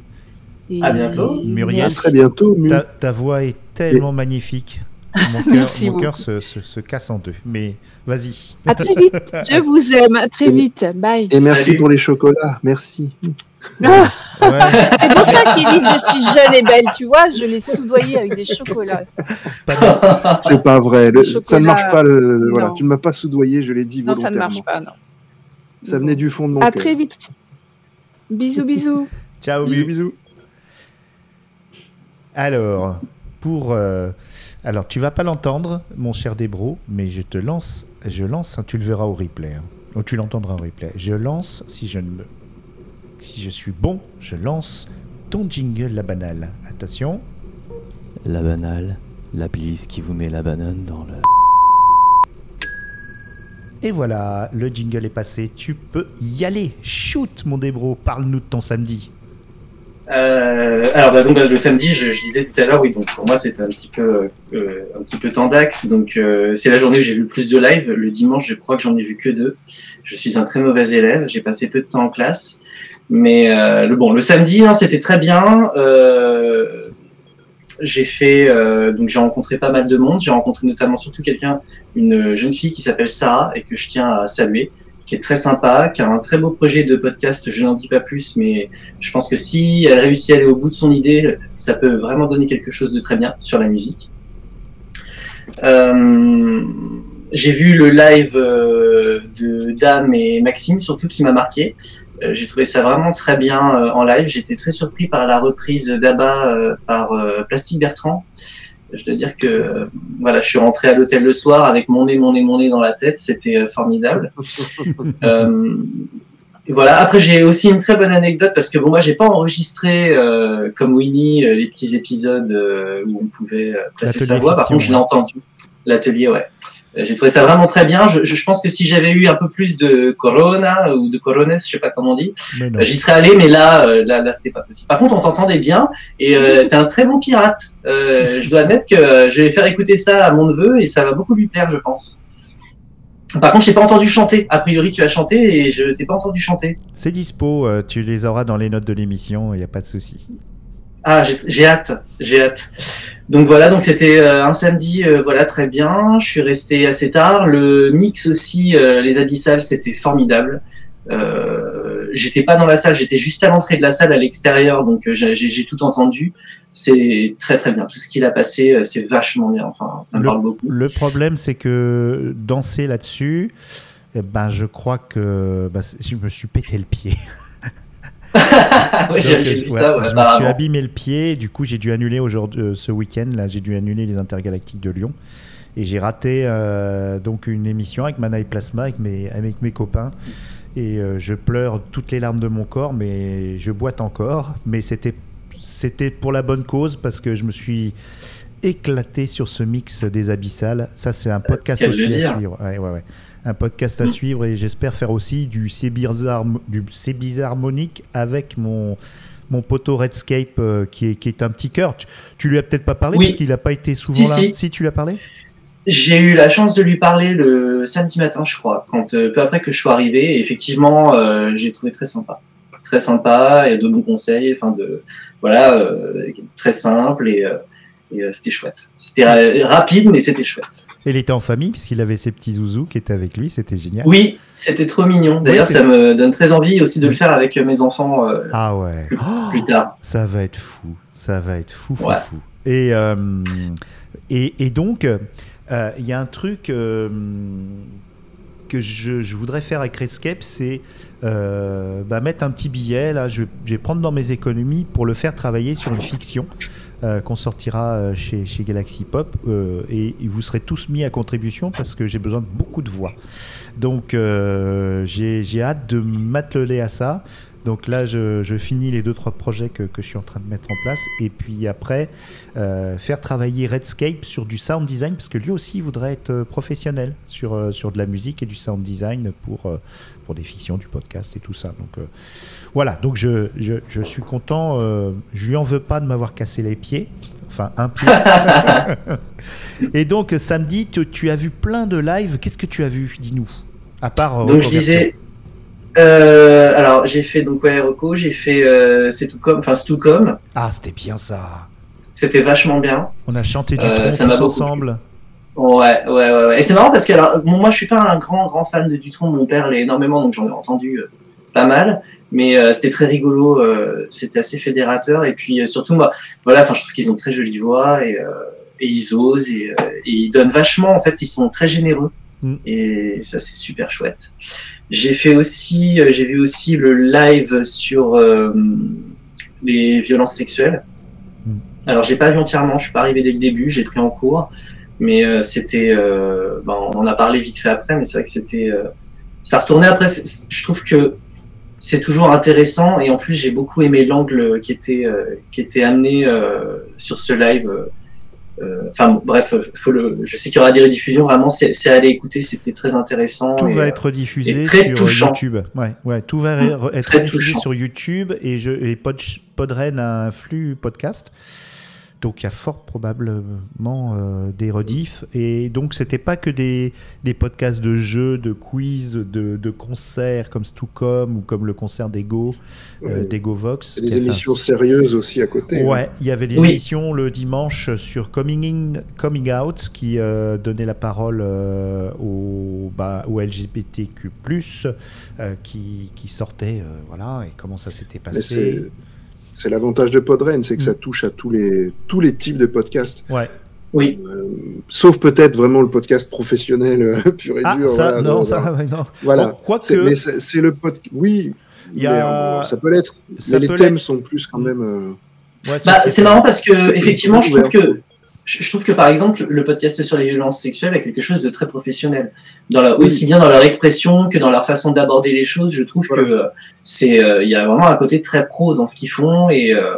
Et À bientôt. Muriel. À très bientôt. Mu. Ta, ta voix est tellement magnifique. Mon cœur, Merci mon cœur beaucoup. se, se- se casse en deux. Mais vas-y. À très vite. Je vous aime. À très vite. Bye. Et merci Salut. pour les chocolats. Merci. Ah, Ouais. c'est pour ça qu'il dit que je suis jeune et belle. Tu vois, je l'ai soudoyé avec des chocolats. C'est pas vrai. Le- ça ne marche pas. Le, voilà, tu ne m'as pas soudoyé, je l'ai dit Non, ça ne marche pas. Non. Ça venait du fond de mon À cœur. très vite. Bisous, bisous. Ciao, Bisous, bisous. Alors, pour. euh, alors, tu vas pas l'entendre, mon cher Debro, mais je te lance. Je lance, hein, tu le verras au replay. hein. Ou tu l'entendras au replay. Je lance, si je ne me. Si je suis bon, je lance ton jingle, la banale. Attention. La banale, la playlist qui vous met la banane dans le... Et voilà, le jingle est passé. Tu peux y aller. Shoot, mon Debro. Parle-nous de ton samedi. Euh, alors bah, donc bah, le samedi, je, disais tout à l'heure, oui, donc pour moi c'était un petit peu euh, un petit peu tendax. Donc euh, c'est la journée où j'ai vu le plus de live. Le dimanche, je crois que j'en ai vu que deux. Je suis un très mauvais élève. J'ai passé peu de temps en classe, mais le bon, le samedi, hein, c'était très bien. J'ai fait donc j'ai rencontré pas mal de monde. J'ai rencontré notamment surtout quelqu'un, une jeune fille qui s'appelle Sarah et que je tiens à saluer, qui est très sympa, qui a un très beau projet de podcast. Je n'en dis pas plus, mais je pense que si elle réussit à aller au bout de son idée, ça peut vraiment donner quelque chose de très bien sur la musique. Euh, j'ai vu le live euh, de Dame et Maxime, surtout qui m'a marqué. Euh, j'ai trouvé ça vraiment très bien en live. J'étais très surpris par la reprise d'Abba par Plastique Bertrand. Je dois dire que voilà, je suis rentré à l'hôtel le soir avec mon nez, mon nez, mon nez dans la tête. C'était euh, formidable. Euh, et voilà. Après, j'ai aussi une très bonne anecdote parce que bon, moi, j'ai pas enregistré euh, comme Winnie les petits épisodes euh, où on pouvait placer sa voix. Par contre, je l'ai entendu. L'atelier, ouais. Euh, J'ai trouvé ça vraiment très bien. Je, je, je pense que si j'avais eu un peu plus de Corona ou de Corones, je sais pas comment on dit, euh, j'y serais allé, mais là, euh, là, là, c'était pas possible. Par contre, on t'entendait bien et euh, t'es un très bon pirate. Euh, je dois admettre que je vais faire écouter ça à mon neveu et ça va beaucoup lui plaire, je pense. Par contre, j'ai pas entendu chanter. A priori, tu as chanté et je t'ai pas entendu chanter. C'est dispo. tu les auras dans les notes de l'émission. Il n'y a pas de souci. Ah, j'ai- hâte, j'ai hâte. Donc voilà, donc c'était euh, un samedi, euh, voilà très bien. Je suis resté assez tard. Le mix aussi, euh, les abyssales, c'était formidable. Euh, j'étais pas dans la salle, j'étais juste à l'entrée de la salle, à l'extérieur, donc j'ai tout entendu. C'est très très bien. Tout ce qu'il a passé, c'est vachement bien. Enfin, ça me Le- parle beaucoup. Le problème, c'est que danser là-dessus, eh ben, je crois que bah, je me suis pété le pied. J'ai euh, vu ouais, ça, ouais, je me suis abîmé le pied. Du coup, j'ai dû annuler aujourd'hui, euh, ce week-end. Là, j'ai dû annuler les intergalactiques de Lyon. Et j'ai raté euh, donc une émission avec Mana et Plasma avec mes, avec mes copains. Et euh, je pleure toutes les larmes de mon corps, mais je boite encore. Mais c'était c'était pour la bonne cause parce que je me suis éclaté sur ce mix des abyssales. Ça, c'est un podcast aussi à suivre. Ouais, ouais, ouais. Un podcast à Mm. suivre et j'espère faire aussi du C'est bizarre, du C'est bizarmonique avec mon mon poteau Redscape euh, qui, est, qui est un petit cœur. Tu, tu lui as peut-être pas parlé Oui. parce qu'il n'a pas été souvent Si, là. si. tu lui as parlé? J'ai eu la chance de lui parler le samedi matin, je crois, quand euh, peu après que je sois arrivé. Et effectivement, euh, j'ai trouvé très sympa, très sympa et de bons conseils. Enfin de voilà, très simple et, et, euh, c'était chouette. C'était ra- rapide, mais c'était chouette. Il était en famille puisqu'il avait ses petits zouzous qui étaient avec lui. C'était génial. Oui, c'était trop mignon. D'ailleurs, ça me donne très envie aussi de le faire avec euh, mes enfants euh, Ah ouais. plus, Oh, plus tard. ça va être fou. Ça va être fou, fou, Ouais. fou. Et, euh, et, et donc, euh, il y a un truc euh, que je, je voudrais faire avec Redscape, c'est euh, bah, mettre un petit billet. Là, je, je vais prendre dans mes économies pour le faire travailler sur une fiction. Euh, qu'on sortira euh, chez, Galaxy Pop euh, et vous serez tous mis à contribution parce que j'ai besoin de beaucoup de voix. Donc j'ai hâte de m'atteler à ça. Donc là, je, je finis les deux trois projets que, que je suis en train de mettre en place et puis après euh, faire travailler Redscape sur du sound design parce que lui aussi il voudrait être euh, professionnel sur euh, sur de la musique et du sound design pour pour des fictions, du podcast et tout ça. Donc euh, voilà. Donc je, je, je suis content. euh, je lui en veux pas de m'avoir cassé les pieds. Enfin un pied. et donc samedi, tu, tu as vu plein de lives. Qu'est-ce que tu as vu Dis-nous? À part euh, Donc je disais. Euh, alors j'ai fait donc ouais Rocco, j'ai fait euh, c'est tout comme, enfin c'est tout comme. Ah, c'était bien ça. C'était vachement bien. On a chanté du Euh, tronc ça m'a tous beaucoup ensemble. Ouais, ouais, ouais, ouais. Et c'est marrant parce que alors, bon, moi, je suis pas un grand, grand fan de Dutron. Mon père l'est énormément, donc j'en ai entendu euh, pas mal. Mais euh, c'était très rigolo. euh, c'était assez fédérateur. Et puis euh, surtout, moi, voilà, enfin, je trouve qu'ils ont très jolie voix et, euh, et ils osent et, euh, et ils donnent vachement. En fait, ils sont très généreux Mm. Et ça, c'est super chouette. J'ai fait aussi, euh, j'ai vu aussi le live sur euh, les violences sexuelles. Mm. Alors, j'ai pas vu entièrement, je suis pas arrivé dès le début, j'ai pris en cours, mais euh, c'était, euh, ben, on en a parlé vite fait après, mais c'est vrai que c'était, euh, ça retournait après. Je trouve que c'est toujours intéressant et en plus j'ai beaucoup aimé l'angle qui était euh, qui était amené euh, sur ce live. euh, Enfin bon, bref, faut le. Je sais qu'il y aura des rediffusions. Vraiment, c'est à aller écouter. C'était très intéressant. Tout et, va euh, être diffusé sur touchant. YouTube. Ouais, ouais, tout va Mmh, être diffusé touchant. sur YouTube et, je, et Pod, Podren a un flux podcast. Donc il y a fort probablement euh, des rediffs. Et donc c'était pas que des, des podcasts de jeux, de quiz, de, de concerts comme Stucom ou comme le concert d'Ego, euh, Ouais. d'Ego Vox. Des fait émissions sérieuses aussi à côté. hein. Ouais, il y avait des Oui. émissions le dimanche sur Coming In, Coming Out qui euh, donnait la parole euh, aux, bah, aux LGBTQ+, euh, qui, qui sortaient, euh, voilà, et comment ça s'était Mais passé. C'est l'avantage de Podren, c'est que Mm. ça touche à tous les tous les types de podcasts, Ouais. Oui, Euh, sauf peut-être vraiment le podcast professionnel euh, pur et Ah, dur. ça, voilà, non, ça, non. Voilà. Bon, C'est- mais c'est c'est le podcast. Oui. Il y mais, a- euh, ça peut l'être. Mais les thèmes sont plus quand même. euh, Ouais, bah, c'est marrant parce que effectivement, je trouve que je trouve que par exemple, le podcast sur les violences sexuelles est quelque chose de très professionnel, dans la, aussi bien dans leur expression que dans leur façon d'aborder les choses. Je trouve Voilà. que euh, c'est, euh, il y a vraiment un côté très pro dans ce qu'ils font et euh,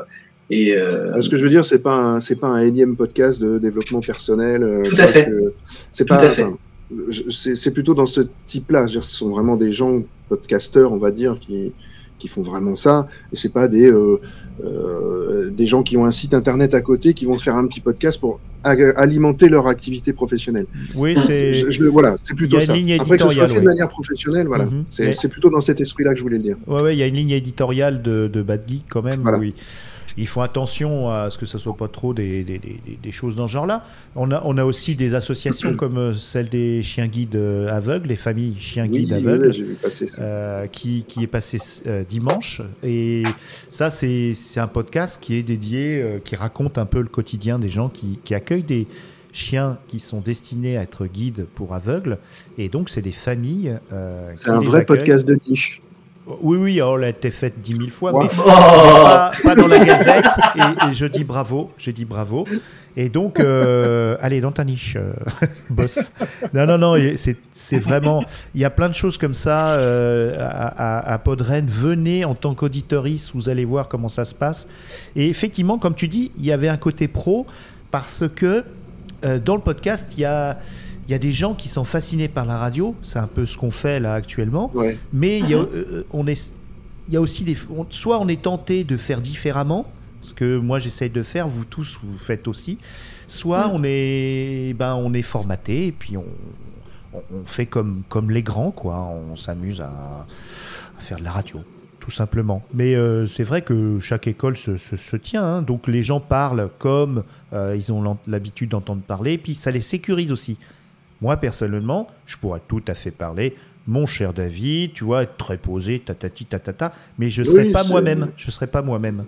et euh, Ce que je veux dire, c'est pas un, c'est pas un énième podcast de développement personnel. Tout à fait. C'est pas. enfin, C'est plutôt dans ce type-là. Ce sont vraiment des gens podcasteurs, on va dire, qui qui font vraiment ça. Et c'est pas des euh, euh, des gens qui ont un site internet à côté qui vont faire un petit podcast pour alimenter leur activité professionnelle. Oui, c'est. Je, je- voilà, c'est plutôt ça. Après que ce soit fait de oui. manière professionnelle, voilà. Mhm. C'est Mais- plutôt dans cet esprit-là que je voulais le dire. Ouais, ouais, il y a une ligne éditoriale de, de Bad Geek quand même. Voilà. où ils, font attention à ce que ça soit pas trop des, des, des, des choses dans ce genre-là. On a, on a aussi des associations comme euh, celle des chiens guides euh, aveugles, les familles chiens guides oui, aveugles. oui, euh, qui, qui est passé euh, dimanche. Et ça, c'est un podcast qui est dédié, euh, qui raconte un peu le quotidien des gens qui, qui accueillent des chiens qui sont destinés à être guides pour aveugles. Et donc, c'est des familles. C'est un vrai accueillent. podcast de niche. Oui, oui, oh, elle a été faite dix mille fois, Ouais. mais Oh pas, pas dans la gazette. Et, et je dis bravo, je dis bravo. Et donc, euh, allez, dans ta niche, euh, boss. Non, non, non, c'est vraiment. Il y a plein de choses comme ça euh, à, à, à Podren. Venez en tant qu'auditeuriste, vous allez voir comment ça se passe. Et effectivement, comme tu dis, il y avait un côté pro parce que dans le podcast, il y a. Il y a des gens qui sont fascinés par la radio, c'est un peu ce qu'on fait là actuellement. Ouais. Mais il y a, euh, on est, il y a aussi des. on- soit on est tenté de faire différemment, ce que moi j'essaye de faire, vous tous vous faites aussi. Soit on est, ben on est formaté et puis on, on, on fait comme comme les grands quoi. On s'amuse à, à faire de la radio, tout simplement. Mais euh, c'est vrai que chaque école se, se, se tient. hein. donc les gens parlent comme euh, ils ont l'habitude d'entendre parler, et puis ça les sécurise aussi. Moi, personnellement, je pourrais tout à fait parler. Mon cher David, tu vois, être très posé, tatati, tatata, mais je ne serais Oui, pas moi-même. Je serais pas moi-même.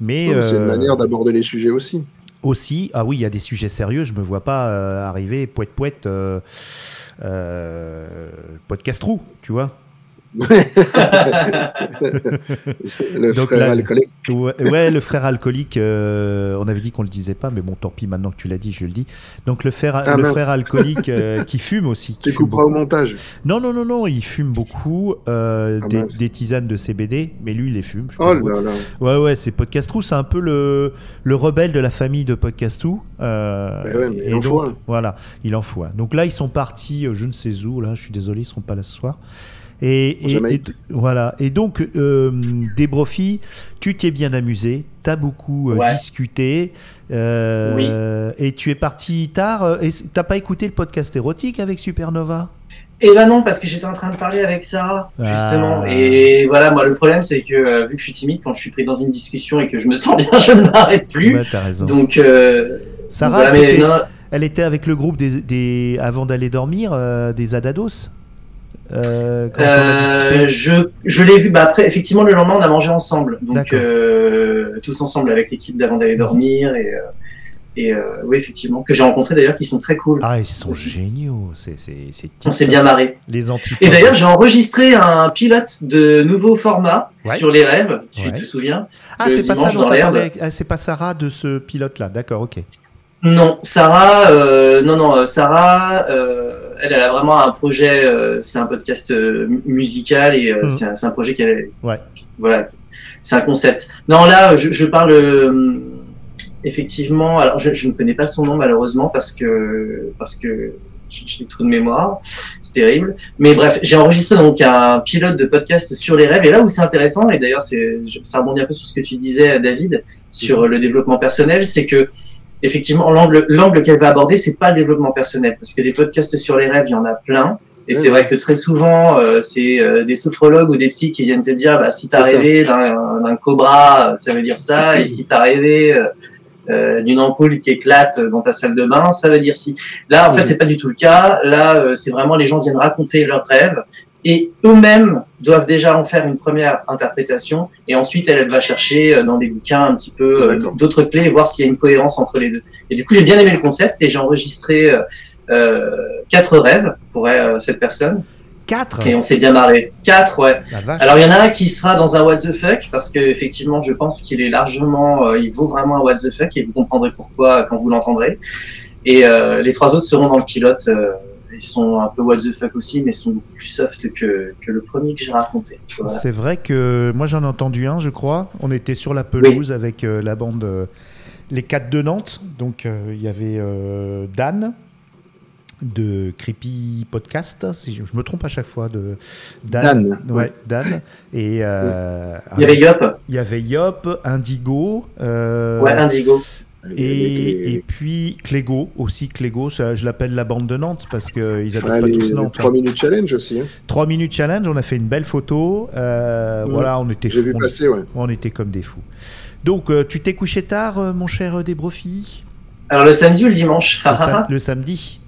Mais C'est une euh, manière d'aborder les sujets aussi. aussi, ah oui, il y a des sujets sérieux. Je me vois pas euh, arriver poète poète euh, podcast trou, tu vois. Le Donc frère alcoolique. Ouais, ouais, le frère alcoolique, euh, on avait dit qu'on le disait pas, mais bon, tant pis, maintenant que tu l'as dit, je le dis. Donc le frère, Ah, le mince. frère alcoolique euh, qui fume aussi. Qui Tu fume couperas au montage. Non, non, non, non, il fume beaucoup euh, Ah, des, tisanes de CBD, mais lui, il les fume. je Oh là là. Ouais, ouais, c'est Podcastou, c'est un peu le, le rebelle de la famille de Podcastou. Euh, Ben ouais, mais il et en faut donc, un. Voilà, il en faut un. Donc là, ils sont partis, je ne sais où, là, je suis désolé, ils seront pas là ce soir. Et, voilà. Et donc, euh, Débrofi, tu t'es bien amusé, t'as beaucoup euh, Ouais. discuté, euh, et tu es parti tard. euh, Et t'as pas écouté le podcast érotique avec Supernova? Et ben non, parce que j'étais en train de parler avec Sarah, justement. Ah. Et voilà, moi, le problème, c'est que euh, vu que je suis timide, quand je suis pris dans une discussion et que je me sens bien, je ne m'arrête plus. Ouais, t'as raison. Donc, euh, Sarah, voilà, mais c'était- non, Elle était avec le groupe des, des avant d'aller dormir, euh, des Adados? Euh, quand euh, je, je l'ai vu. Bah après, effectivement, le lendemain, on a mangé ensemble. Donc, euh, tous ensemble avec l'équipe d'avant d'aller dormir. Et, et oui, effectivement, que j'ai rencontrés d'ailleurs, qui sont très cool. Ah, ils sont Aussi. géniaux. C'est, On s'est bien marré. Les anti Et d'ailleurs, j'ai enregistré un pilote de nouveau format Ouais. sur les rêves. Tu Ouais. te souviens Ah, c'est pas ça dont parlé. Ah, c'est pas Sarah de ce pilote-là. D'accord, ok. Non, Sarah, non, non, Sarah, euh, elle, elle a vraiment un projet. euh, c'est un podcast euh, mu- musical et euh, Mhm. c'est un, c'est un projet qu'elle, Ouais. voilà, c'est un concept. Non, là, je, je parle euh, effectivement. Alors, je, je ne connais pas son nom malheureusement parce que parce que j'ai des trous de mémoire. C'est terrible. Mais bref, j'ai enregistré donc un pilote de podcast sur les rêves. Et là où c'est intéressant, et d'ailleurs, c'est ça rebondit un peu sur ce que tu disais, David, sur le développement personnel, c'est que effectivement, l'angle, qu'elle va aborder, c'est pas le développement personnel, parce que des podcasts sur les rêves, il y en a plein. Et c'est vrai que très souvent, euh, c'est euh, des sophrologues ou des psys qui viennent te dire, bah, si t'as rêvé d'un, cobra, ça veut dire ça, et si t'as rêvé euh, d'une ampoule qui éclate dans ta salle de bain, ça veut dire si. Là, en fait, Mhm. c'est pas du tout le cas. Là, c'est vraiment les gens viennent raconter leurs rêves et eux-mêmes doivent déjà en faire une première interprétation et ensuite elle, elle va chercher euh, dans des bouquins un petit peu euh, d'autres clés et voir s'il y a une cohérence entre les deux. Et du coup, j'ai bien aimé le concept et j'ai enregistré euh, euh, quatre rêves pour euh, cette personne 4 et on s'est bien marré. Quatre, ouais. Alors il y en a un qui sera dans un what the fuck parce que effectivement je pense qu'il est largement, euh, il vaut vraiment un what the fuck et vous comprendrez pourquoi quand vous l'entendrez. Et euh, les trois autres seront dans le pilote. Ils sont un peu what the fuck aussi, mais sont beaucoup plus soft que, que le premier que j'ai raconté. Voilà. C'est vrai que moi j'en ai entendu un, je crois. On était sur la pelouse avec euh, la bande euh, Les 4 de Nantes. Donc euh, il y avait euh, Dan de Creepy Podcast. Si je, je me trompe à chaque fois de Dan, Ouais, ouais. Dan. Et euh, Il y avait Yop, il y avait Yop, Indigo. ouais, Indigo. Et, et puis Clégo aussi. Clégo, ça, je l'appelle la bande de Nantes parce qu'ils habitent Ouais, pas les, tous Nantes. 3 hein. minutes challenge aussi. Hein. 3 minutes challenge, on a fait une belle photo. euh. Voilà, on était vu on- passer, ouais. on était comme des fous. Donc, euh, tu t'es couché tard, euh, mon cher Desbrofis Alors le samedi ou le dimanche? Le, sam- le samedi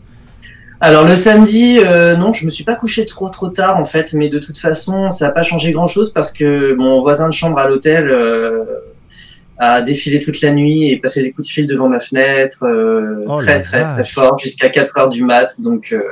Alors le samedi, euh, non, je me suis pas couché trop trop tard en fait, mais de toute façon, ça n'a pas changé grand chose parce que mon voisin de chambre à l'hôtel a défilé toute la nuit et passé des coups de fil devant ma fenêtre euh, Oh très très très fort jusqu'à 4 heures du mat. Donc euh,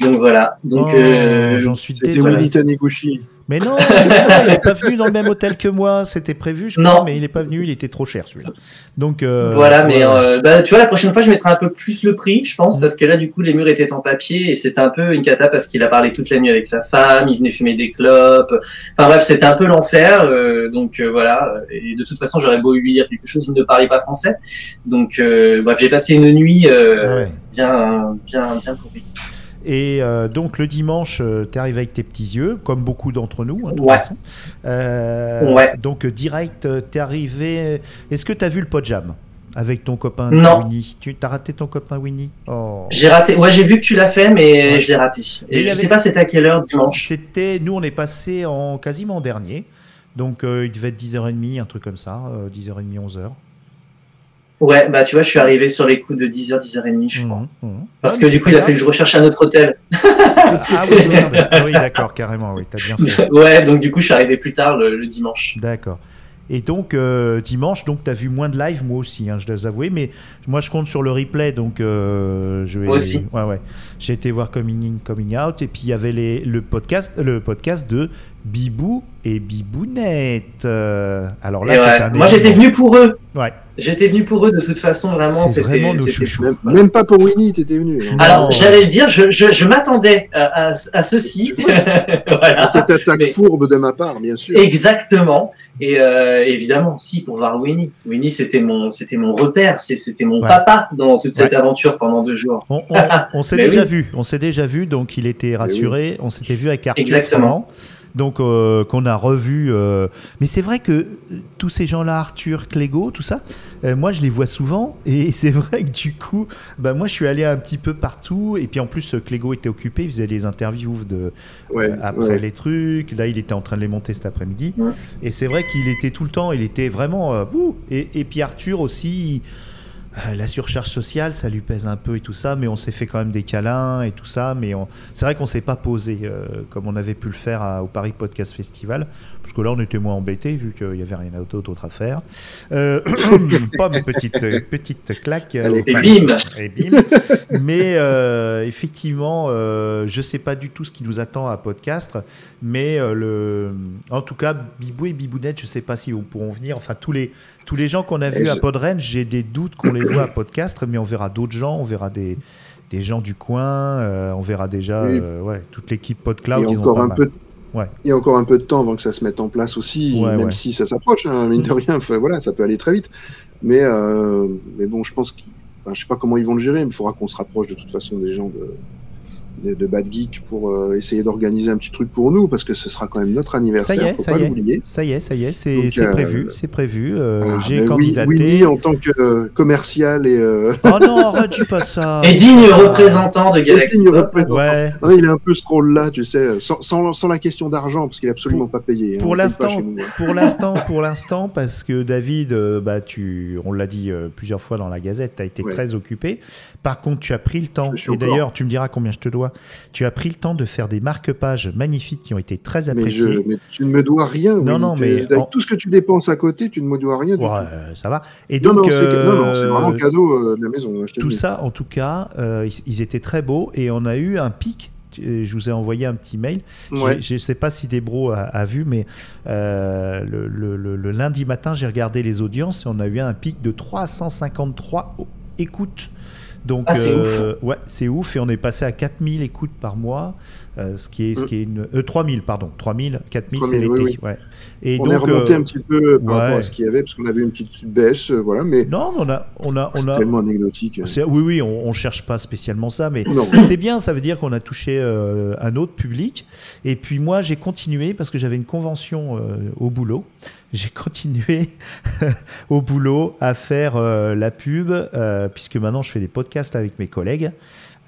donc voilà. Donc Oh, euh, J'en suis C'était désolé. Taniguchi. Mais non, mais non, il n'est pas venu dans le même hôtel que moi. C'était prévu, je crois, Non. mais il n'est pas venu. Il était trop cher, celui-là. Donc, euh, voilà, mais euh, bah, tu vois, la prochaine fois, je mettrai un peu plus le prix, je pense, parce que là, du coup, les murs étaient en papier et c'était un peu une cata parce qu'il a parlé toute la nuit avec sa femme, il venait fumer des clopes. Enfin bref, c'était un peu l'enfer. euh, donc voilà. Et de toute façon, j'aurais beau lui dire quelque chose, il ne parlait pas français. Donc bref, j'ai passé une nuit Ah ouais. bien, bien, bien pourrie. Et euh, donc, le dimanche, euh, t'es arrivé avec tes petits yeux, comme beaucoup d'entre nous, hein, de toute Ouais. façon. Euh, Ouais. Donc, euh, direct, euh, t'es arrivé. Est-ce que t'as vu le podjam avec ton copain Non. Winnie? Tu t'as raté ton copain Winnie? Oh. J'ai raté. Ouais, j'ai vu que tu l'as fait, mais Ouais. je l'ai raté. Et je avait- sais pas c'était à quelle heure dimanche. C'était, nous on est passé en quasiment dernier, donc il devait être 10h30, un truc comme ça, euh, 10h30, 11h. Ouais, bah tu vois, je suis arrivé sur les coups de 10h, 10h30, je crois. Mhm, mhm. Parce Ah, que du coup, il a fallu que je recherche un autre hôtel. Ah oui, merde. Ah oui, d'accord, carrément, oui, t'as bien fait. ouais, donc du coup, je suis arrivé plus tard le, le dimanche. D'accord. Et donc, euh, dimanche, donc, tu as vu moins de live, moi aussi, hein, je dois avouer, mais moi, je compte sur le replay, donc euh, je vais. Moi aussi. Ouais, ouais. J'ai été voir Coming In, Coming Out, et puis il y avait les, le, podcast, le podcast de Bibou et Bibounette. Euh, alors là, ouais. un Moi, j'étais venu pour eux. Ouais. J'étais venu pour eux de toute façon, vraiment. C'est C'était vraiment nos. Même, même pas pour Winnie, t'étais venu. hein. Alors, j'allais le dire, je, je, je m'attendais à, à, à ceci. voilà. Cette attaque Mais- fourbe de ma part, bien sûr. Exactement. Et euh, évidemment, si pour voir Winnie. Winnie, c'était mon, c'était mon repère, c'était mon Ouais. papa dans toute cette Ouais. aventure pendant deux jours. On, on- on s'est déjà oui. vu, on s'est déjà vu, donc il était rassuré. On s'était vu avec Arthur Exactement. Froment, donc euh, qu'on a revu. euh, Mais c'est vrai que tous ces gens-là, Arthur, Clégo, tout ça, euh, moi je les vois souvent et c'est vrai que du coup, bah moi je suis allé un petit peu partout et puis en plus Clégo était occupé, il faisait des interviews de Ouais, euh, après ouais. les trucs. Là, il était en train de les monter cet après-midi. Ouais. Et c'est vrai qu'il était tout le temps, il était vraiment. euh, ouh. et, et puis Arthur aussi. La surcharge sociale, ça lui pèse un peu et tout ça, mais on s'est fait quand même des câlins et tout ça, mais on- c'est vrai qu'on s'est pas posé euh, comme on avait pu le faire à- au Paris Podcast Festival, parce que là on était moins embêtés vu qu'il y avait rien d'autre à faire. Euh, pas une petite petite claque. euh, Allez. Et bim Et bim. Mais euh, effectivement, euh, je sais pas du tout ce qui nous attend à Podcast, mais euh, le, en tout cas, Bibou et Bibounette, je sais pas si ils pourront venir. Enfin, tous les tous les gens qu'on a vus à Podren, j'ai des doutes qu'on les voit à Podcast, mais on verra d'autres gens, on verra des des gens du coin, euh, on verra déjà Oui. euh, ouais, toute l'équipe Il PodCloud. y, a encore un mal. peu, Ouais. il y a encore un peu de temps avant que ça se mette en place aussi, Ouais, même si ça s'approche, hein, mine de rien. Enfin, voilà, ça peut aller très vite. Mais, euh, mais bon, je pense que, enfin, je sais pas comment ils vont le gérer, mais il faudra qu'on se rapproche de toute façon des gens de, de, de Bad Geek pour euh, essayer d'organiser un petit truc pour nous, parce que ce sera quand même notre Ça anniversaire. y est, faut ça pas y est, l'oublier. ça y est, ça y est, c'est Donc, c'est euh, prévu, c'est prévu. euh, Ah, J'ai oui, candidaté. Winnie, en tant que euh, commercial et euh, Oh non, arrête, dis pas ça. Et dis digne ça. représentant de Galaxy digne Pop. représentant. Ouais. Ouais, il a un peu ce rôle-là, tu sais, sans, sans, sans la question d'argent, parce qu'il est absolument pas payé. hein, Pour l'instant, hein. pour l'instant, pour l'instant, parce que David, euh, bah tu, on l'a dit euh, plusieurs fois dans la Gazette, tu as été Ouais. très occupé. Par contre, tu as pris le temps. Et d'ailleurs, tu me diras combien je te dois. Tu as pris le temps de faire des marque-pages magnifiques qui ont été très Mais, je, appréciés. mais tu ne me dois rien. Non, non, mais Avec en- tout ce que tu dépenses à côté, tu ne me dois rien du Ouais, tout. euh, ça va. Et Non, donc, non, c'est euh, vraiment cadeau euh, de la maison. hein, je tout ça, en tout cas, euh, ils, ils étaient très beaux et on a eu un pic. Euh, Je vous ai envoyé un petit mail. Ouais. Je ne sais pas si Debro a, a vu, mais euh, le, le- le- le lundi matin, j'ai regardé les audiences et on a eu un pic de 353 o- écoutes. Donc, Ah, c'est euh, ouais, c'est ouf. Et on est passé à 4000 écoutes par mois, euh, ce qui est, ce qui est une, euh, 3000, pardon, 3000, 4000, c'est 3000, l'été. oui, Ouais. Et on donc, est remonté euh, un petit peu par rapport à ce qu'il y avait, parce qu'on avait une petite baisse, euh, voilà, mais non, on a, on a, on c'est a, tellement anecdotique. c'est- oui, oui, on, on cherche pas spécialement ça, mais c'est bien, ça veut dire qu'on a touché euh, un autre public. Et puis moi, j'ai continué parce que j'avais une convention euh, au boulot. J'ai continué au boulot à faire euh, la pub, euh, puisque maintenant je fais des podcasts avec mes collègues.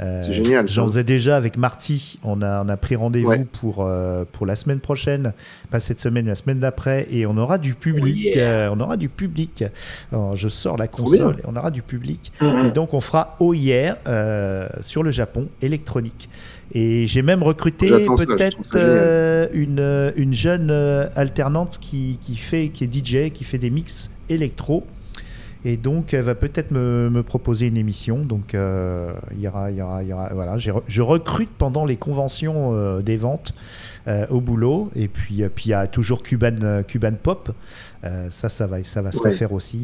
Euh, C'est génial. J'en faisais déjà avec Marty. On a, on a pris rendez-vous Ouais. pour, pour la semaine prochaine, pas cette semaine, la semaine d'après, et on aura du public. Oh yeah. on aura du public. Alors, je sors la console et on aura du public. Et Mhm. donc on fera au hier sur le Japon électronique. Et j'ai même recruté peut-être euh, une, euh, une jeune euh, alternante qui, qui fait qui est DJ, qui fait des mix électro. Et donc elle va peut-être me, me proposer une émission. Donc euh, il y aura, il y aura, il y aura voilà. Je recrute pendant les conventions euh, des ventes au boulot. Et puis euh, puis il y a toujours Cuban euh, Cuban Pop. Euh, ça, ça va, ça va se Ouais. refaire aussi.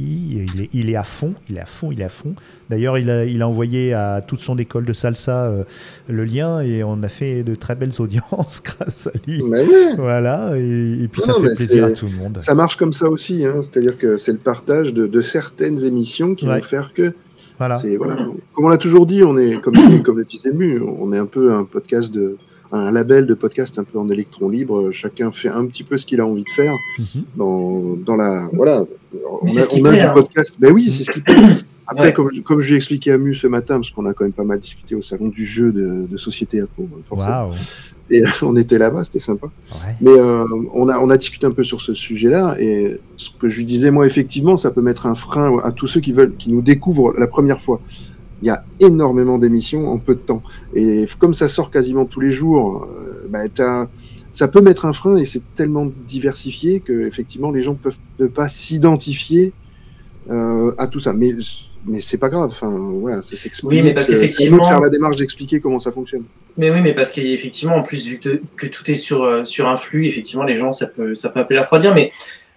Il est, il est à fond, il est à fond, il est à fond. D'ailleurs, il a, il a envoyé à toute son école de salsa euh, le lien et on a fait de très belles audiences grâce à lui. Mais ouais, Voilà, et, et puis Non, ça fait plaisir à tout le monde. ça marche comme ça aussi, hein, c'est-à-dire que c'est le partage de, de certaines émissions qui Ouais. vont faire que Voilà. Comme on l'a toujours dit, on est comme comme le disait Mu, on est un peu un podcast de un label de podcast un peu en électron libre. Chacun fait un petit peu ce qu'il a envie de faire Mhm. dans dans la voilà. On c'est a, ce qui on a plaît, du hein. podcast. Ben oui, c'est ce qui plaît. Après, Ouais. comme comme je l'ai expliqué à Mu ce matin, parce qu'on a quand même pas mal discuté au salon du jeu de, de société à Pau. Et on était là-bas, c'était sympa. Ouais. Mais euh, on, a, on a discuté un peu sur ce sujet-là, et ce que je lui disais, moi, effectivement, ça peut mettre un frein à tous ceux qui veulent, qui nous découvrent la première fois. Il y a énormément d'émissions en peu de temps, et comme ça sort quasiment tous les jours, euh, bah, t'as- ça peut mettre un frein, et c'est tellement diversifié que effectivement les gens peuvent ne pas s'identifier euh, à tout ça. Mais mais c'est pas grave. Enfin, voilà, ça s'explique. Oui, mais parce Euh, à qu'effectivement- faire la démarche d'expliquer comment ça fonctionne. Mais oui, mais parce qu'effectivement, en plus, vu que, que tout est sur, euh, sur un flux, effectivement, les gens, ça peut, ça peut un peu la refroidir, mais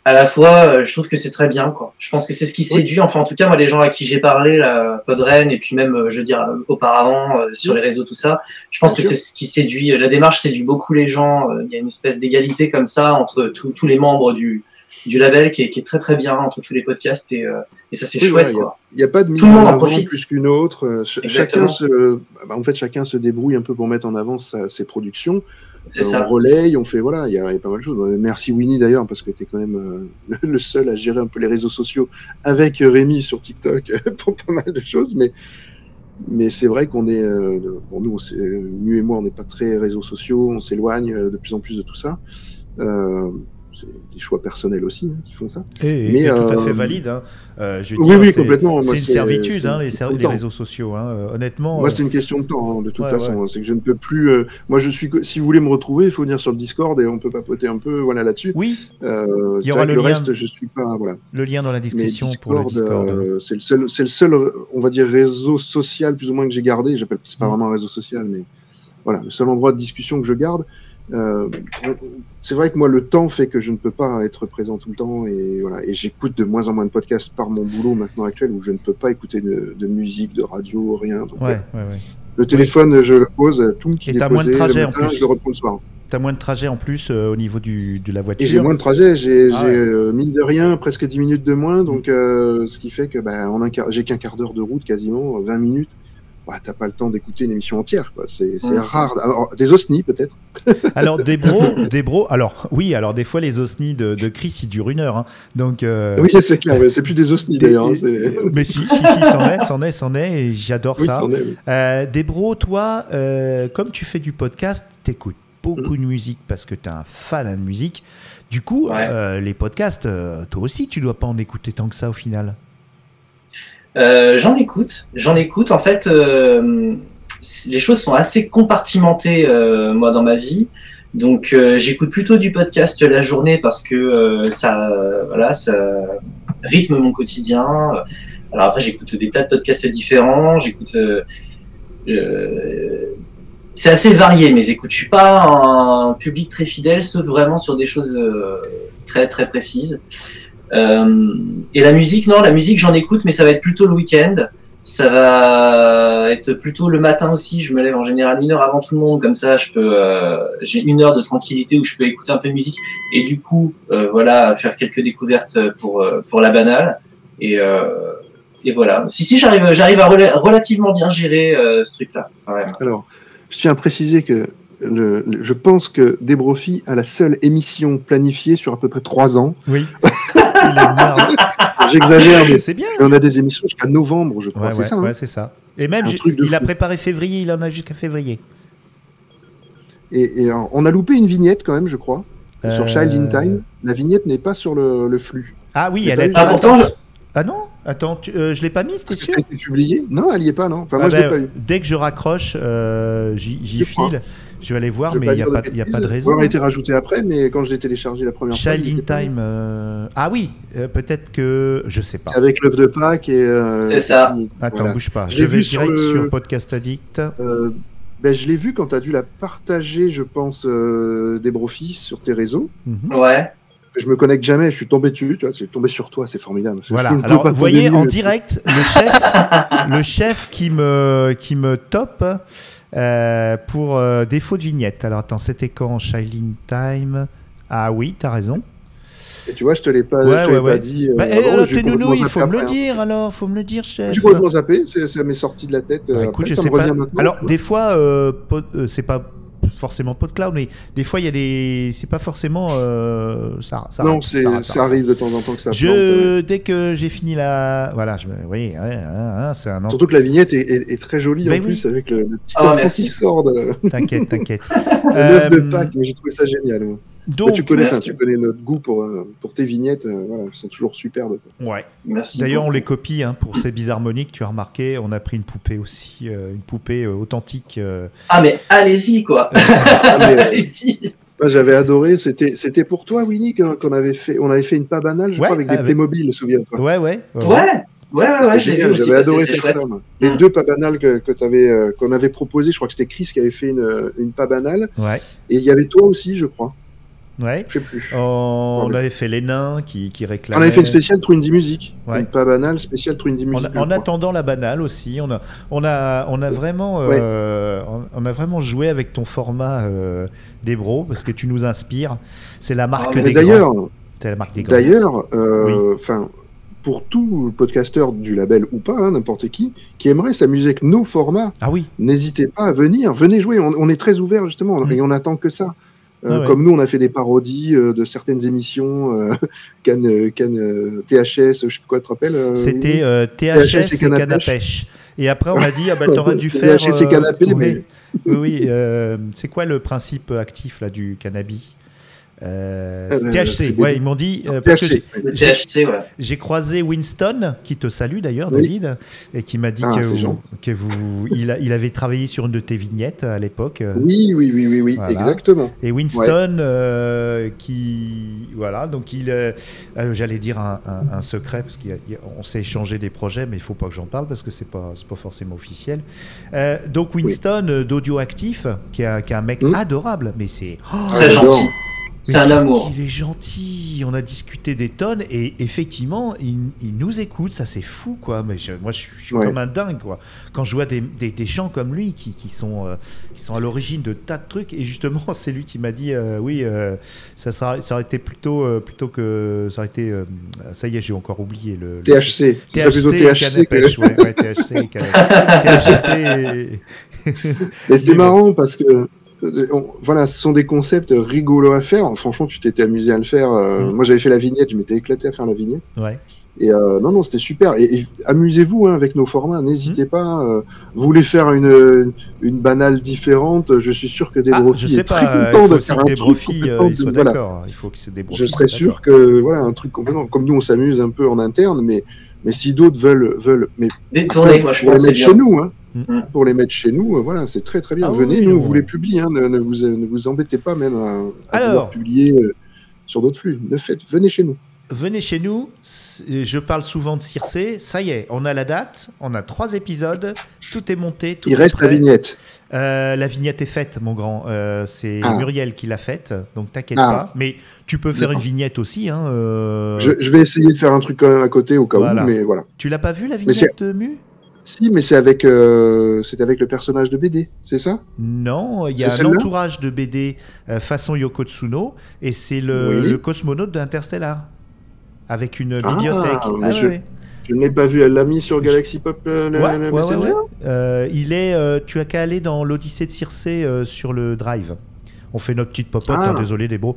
à la fois, euh, je trouve que c'est très bien, quoi. Je pense que c'est ce qui séduit, enfin, en tout cas, moi, les gens à qui j'ai parlé, là, Podren, et puis même, euh, je veux dire, euh, auparavant, euh, sur les réseaux, tout ça, je pense Bien que c'est ce qui séduit, la démarche séduit beaucoup les gens, il y a une espèce d'égalité comme ça entre tous tous les membres du, du label qui est, qui est très très bien entre tous les podcasts et, euh, et ça c'est Oui, chouette. Il n'y a pas de mise Tout en avant plus qu'une autre. Exactement. Chacun se, bah, en fait, chacun se débrouille un peu pour mettre en avant sa- ses productions. C'est Euh, ça. On relaye, on fait voilà, il y, a il y a pas mal de choses. Euh, Merci Winnie d'ailleurs parce que tu es quand même euh, le seul à gérer un peu les réseaux sociaux avec Rémi sur TikTok pour pas mal de choses, mais mais c'est vrai qu'on est, euh, bon nous, on s'est- Mu et moi, on n'est pas très réseaux sociaux, on s'éloigne de plus en plus de tout ça. Euh, c'est des choix personnels aussi hein, qui font ça. Et, Mais, et tout à euh, fait valide. hein. Euh, je veux oui, dire, oui, complètement. C'est une servitude, hein, les, ser- réseaux sociaux. hein. Euh, Honnêtement. Moi, c'est une question de temps, hein, de toute Ouais, façon. C'est que je ne peux plus. euh, moi, je suis. Si vous voulez me retrouver, il faut venir sur le Discord et on peut papoter un peu, voilà, là-dessus. Oui, Il y aura le le lien. reste, je suis pas. Voilà. le lien dans la description pour le Discord, c'est le seul, c'est le seul, on va dire réseau social plus ou moins que j'ai gardé. J'appelle, c'est pas Mm. vraiment un réseau social, mais voilà, le seul endroit de discussion que je garde. Euh, c'est vrai que moi, le temps fait que je ne peux pas être présent tout le temps et voilà. Et j'écoute de moins en moins de podcasts par mon boulot maintenant actuel où je ne peux pas écouter de, de musique, de radio, rien. Donc, Ouais, ouais, ouais. Le téléphone, je le pose, tout qui Et est t'as moins de posé trajet, le en plus. je le reprends le soir. T'as moins de trajet en plus euh, au niveau du, de la Et j'ai voiture. moins de trajet, j'ai Ah euh, mine de rien presque 10 minutes de moins, donc euh, ce qui fait que bah, j'ai qu'un quart d'heure de route quasiment, 20 minutes. Bah, t'as pas le temps d'écouter une émission entière, quoi. C'est rare. Alors, des osnis peut-être. Alors des bros, des bros. Alors oui, alors des fois les osnis de, de Chris ils durent une heure. hein. Donc. euh, Oui, c'est clair. ouais, C'est plus des osnis des- d'ailleurs. hein, Mais si, si, si, c'en est, c'en est, c'en est, et j'adore Oui, ça. est, oui. Euh, Debro, toi, euh, comme tu fais du podcast, t'écoutes beaucoup de musique parce que t'es un fan de musique. Du coup, Ouais. euh, les podcasts, euh, toi aussi, tu dois pas en écouter tant que ça au final. Euh, j'en écoute, j'en écoute. En fait, euh, les choses sont assez compartimentées euh, moi dans ma vie. Donc, euh, j'écoute plutôt du podcast la journée parce que euh, ça, voilà, ça rythme mon quotidien. Alors après, j'écoute des tas de podcasts différents. J'écoute, c'est assez varié mes écoutes. Je suis pas un public très fidèle, sauf vraiment sur des choses très très précises. Euh, et la musique, non, la musique j'en écoute, mais ça va être plutôt le week-end. Ça va être plutôt le matin aussi. Je me lève en général une heure avant tout le monde, comme ça, je peux, euh, j'ai une heure de tranquillité où je peux écouter un peu de musique et du coup, euh, voilà, faire quelques découvertes pour pour la banale. Et euh, et voilà. Si si, j'arrive, j'arrive à rela- relativement bien gérer euh, ce truc-là. Alors, je tiens à préciser que le, le- je pense que Debrofi a la seule émission planifiée sur à peu près trois ans. Oui. J'exagère, mais C'est bien. on a des émissions jusqu'à novembre, je crois. Ouais, c'est ouais, ça. hein ouais, c'est ça. Et même, il a préparé février, il en a jusqu'à février. Et, et, on a loupé une vignette quand même, je crois, Euh, sur Child in Time. La vignette n'est pas sur le, le flux. Ah oui, elle pas est Ah, pourtant, l'attente. Ah non Attends, tu- euh, je l'ai pas mise, t'es sûr été publié Non, elle y est pas, non. Enfin, moi, Ah je l'ai ben, pas eu. Dès que je raccroche, euh, j'y crois. file. Je vais aller voir, Je mais il n'y a, pas- de y a pas de bêtises. raison. Elle a été rajoutée après, mais quand je l'ai téléchargé la première fois. Child il in. Time. euh, Ah oui, euh, peut-être que. Je sais pas. Avec l'œuf de Pâques et. euh, C'est ça. Attends, voilà. bouge pas. Je vais direct le- sur Podcast Addict. Euh, ben, je l'ai vu quand tu as dû la partager, je pense, euh, des brofis sur tes réseaux. Mhm. Ouais. Je me connecte jamais, je suis tombé dessus, tu vois, c'est tombé sur toi, c'est formidable. Voilà. Je Alors, pas vous voyez en nul. direct le chef, le chef qui me qui me top euh, pour euh, défaut de vignette. Alors attends, c'était quand in Time? Ah oui, t'as raison. Et tu vois, je te l'ai pas, Ouais, je te ouais, pas dit. euh, Bah, eh, avant, alors, t'es nounou, il faut me le hein. dire. Alors, faut me le dire, chef. J'ai complètement zappé, c'est- ça m'est sorti de la tête. Bah, euh, écoute, après, je ça sais me pas. maintenant. Alors, des fois, euh, pod- c'est pas forcément PodCloud, mais des fois, il y a des. C'est pas forcément. euh, ça, ça non, rate, c'est- ça ça, arrive de temps en temps que ça plante. Je, dès que j'ai fini la. Voilà, je me. Oui, ouais, ouais, ouais, c'est un. Surtout que la vignette est, est- est très jolie Ben en oui. plus, avec le, le petit Ah, qui sort de, T'inquiète, t'inquiète. de l'œuf de Euh, Pâques, mais j'ai trouvé ça génial. moi. Donc, tu, connais, tu connais notre goût pour, euh, pour tes vignettes, euh, voilà, elles sont toujours superbes. ouais. Merci. D'ailleurs, on les copie hein, pour ces bizarmoniques. Tu as remarqué, on a pris une poupée aussi, euh, une poupée euh, authentique. euh. Ah mais allez-y quoi. Ah, allez-y. Moi, j'avais adoré. C'était, c'était pour toi, Winnie, qu'on avait fait. On avait fait une pas banale, je Ouais, crois, avec des avec- Playmobil, souviens-toi. Ouais, ouais. ouais. Ouais. Ouais, ouais, vu. J'avais adoré faire chouette. ça. moi. Les Mm. deux pas banales que, que t'avais, euh, qu'on avait proposé, je crois que c'était Chris qui avait fait une, une pas banale. Ouais. Et il y avait toi aussi, je crois. Ouais. Je sais plus. On, Ouais. avait fait les nains qui, qui On réclamaient. avait fait une spéciale Truindy Music. Ouais. Une pas banale, spéciale Truindy En, Music. en crois. attendant la banale aussi, on a, on a, on a vraiment, euh, on, on a vraiment joué avec ton format euh, des bros parce que tu nous inspires. C'est la marque mais des d'ailleurs, grands. C'est la marque des. D'ailleurs, euh, pour tout podcasteur du label ou pas, hein, n'importe qui, qui aimerait s'amuser avec nos formats, Ah oui. n'hésitez pas à venir, venez jouer. On, on est très ouvert justement, Mm. et on attend que ça. Euh, Ah ouais. Comme nous, on a fait des parodies euh, de certaines émissions, Cannes, euh, Cannes, THS, je sais pas quoi, tu te rappelles C'était THS THS et Canapèche. Et après, on a dit, ah bah, t'aurais dû faire. THS et Canapé, oui, mais- oui, oui, c'est quoi le principe actif là du cannabis? Euh, Euh, THC, ouais, ils m'ont dit. euh, THC. Ouais. J'ai croisé Winston, qui te salue d'ailleurs, Oui. David, et qui m'a dit Ah, que, vous, gentil. que vous, il, a- il avait travaillé sur une de tes vignettes à l'époque. euh, Oui, oui, oui, oui, oui, Voilà. exactement. Et Winston, euh, qui, voilà, donc il, euh, euh, j'allais dire un, un- un secret parce qu'on s'est échangé des projets, mais il faut pas que j'en parle parce que c'est pas, c'est pas forcément officiel. Euh, donc Winston euh, d'Audio Actif, qui est, un- qui est un mec Hmm. adorable, mais c'est oh, Très gentil. C'est un amour. qu'il est gentil. On a discuté des tonnes et effectivement, il, il nous écoute. Ça, c'est fou, quoi. Mais je- moi, je suis, Ouais. comme un dingue, quoi. Quand je vois des, des- des gens comme lui qui, qui sont, euh, qui sont à l'origine de tas de trucs. Et justement, c'est lui qui m'a dit euh, oui, euh, ça, ça, ça aurait été plutôt, euh, plutôt que. Ça aurait été. euh, ça y est, j'ai encore oublié le. le- THC. Plutôt THC, THC que... ouais, ouais, THC, THC. Mais c'est Mais bon. marrant parce que voilà, ce sont des concepts rigolos à faire. Franchement, tu t'étais amusé à le faire. Euh, Mm. Moi, j'avais fait la vignette, je m'étais éclaté à faire la vignette. Ouais. Et euh, non, non, c'était super. Et, et amusez-vous hein, avec nos formats. N'hésitez Mm. pas. Euh, vous voulez faire une, une banale différente Je suis sûr que des Ah, je sais est très pas, euh, content de faire un des truc euh, complètement de- voilà. d'accord. Il faut que c'est des Je serais sûr que voilà un truc complètement comme nous on s'amuse un peu en interne, mais mais si d'autres veulent veulent mais Détourné, après, moi, je pense. chez nous, hein, Mm. pour les mettre chez nous, euh, voilà, c'est très très bien. Ah Venez, oui, nous, non. vous les publiez, hein, ne, ne vous ne vous embêtez pas même à, à Alors. publier euh, sur d'autres flux. Ne faites, venez chez nous. Venez chez nous, je parle souvent de Circé, ça y est, on a la date, on a trois épisodes, tout est monté, tout Il est reste la vignette. Euh, la vignette est faite, mon grand, Euh, c'est Ah. Muriel qui l'a faite, donc t'inquiète Ah. pas. Mais tu peux faire une vignette aussi, hein, Je, je vais essayer de faire un truc quand même à côté au cas Voilà. où, mais voilà. Tu l'as pas vu la vignette de Mu? Si, mais c'est avec euh, c'est avec le personnage de BD, c'est ça? Non, il y a un entourage de BD euh, façon Yoko Tsuno, et c'est le, Oui. le cosmonaute d'Interstellar, avec une Ah, bibliothèque. Ah, je- ouais. Je ne l'ai pas vu. Elle l'a mis sur Galaxy Pop. euh, le- Ouais, le ouais, ouais, Messenger? ouais. Euh, il est, euh, tu as qu'à aller dans l'Odyssée de Circé euh, sur le Drive. On fait notre petite popote, Ah. hein, désolé des bros.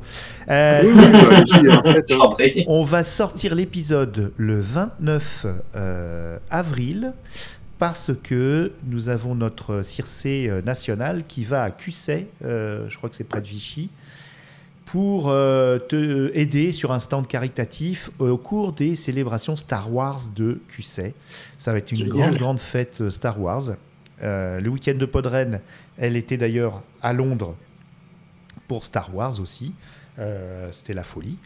Euh, Oui, oui, bah, allez-y, en fait, hein. on va sortir l'épisode le 29 euh, avril parce que nous avons notre Circé euh, national qui va à Cusset, euh, je crois que c'est près de Vichy, pour euh, te aider sur un stand caritatif au cours des célébrations Star Wars de Cusset. Ça va être une grande, grande fête euh, Star Wars. Euh, le week-end de Podren, elle était d'ailleurs à Londres pour Star Wars aussi. Euh, C'était la folie.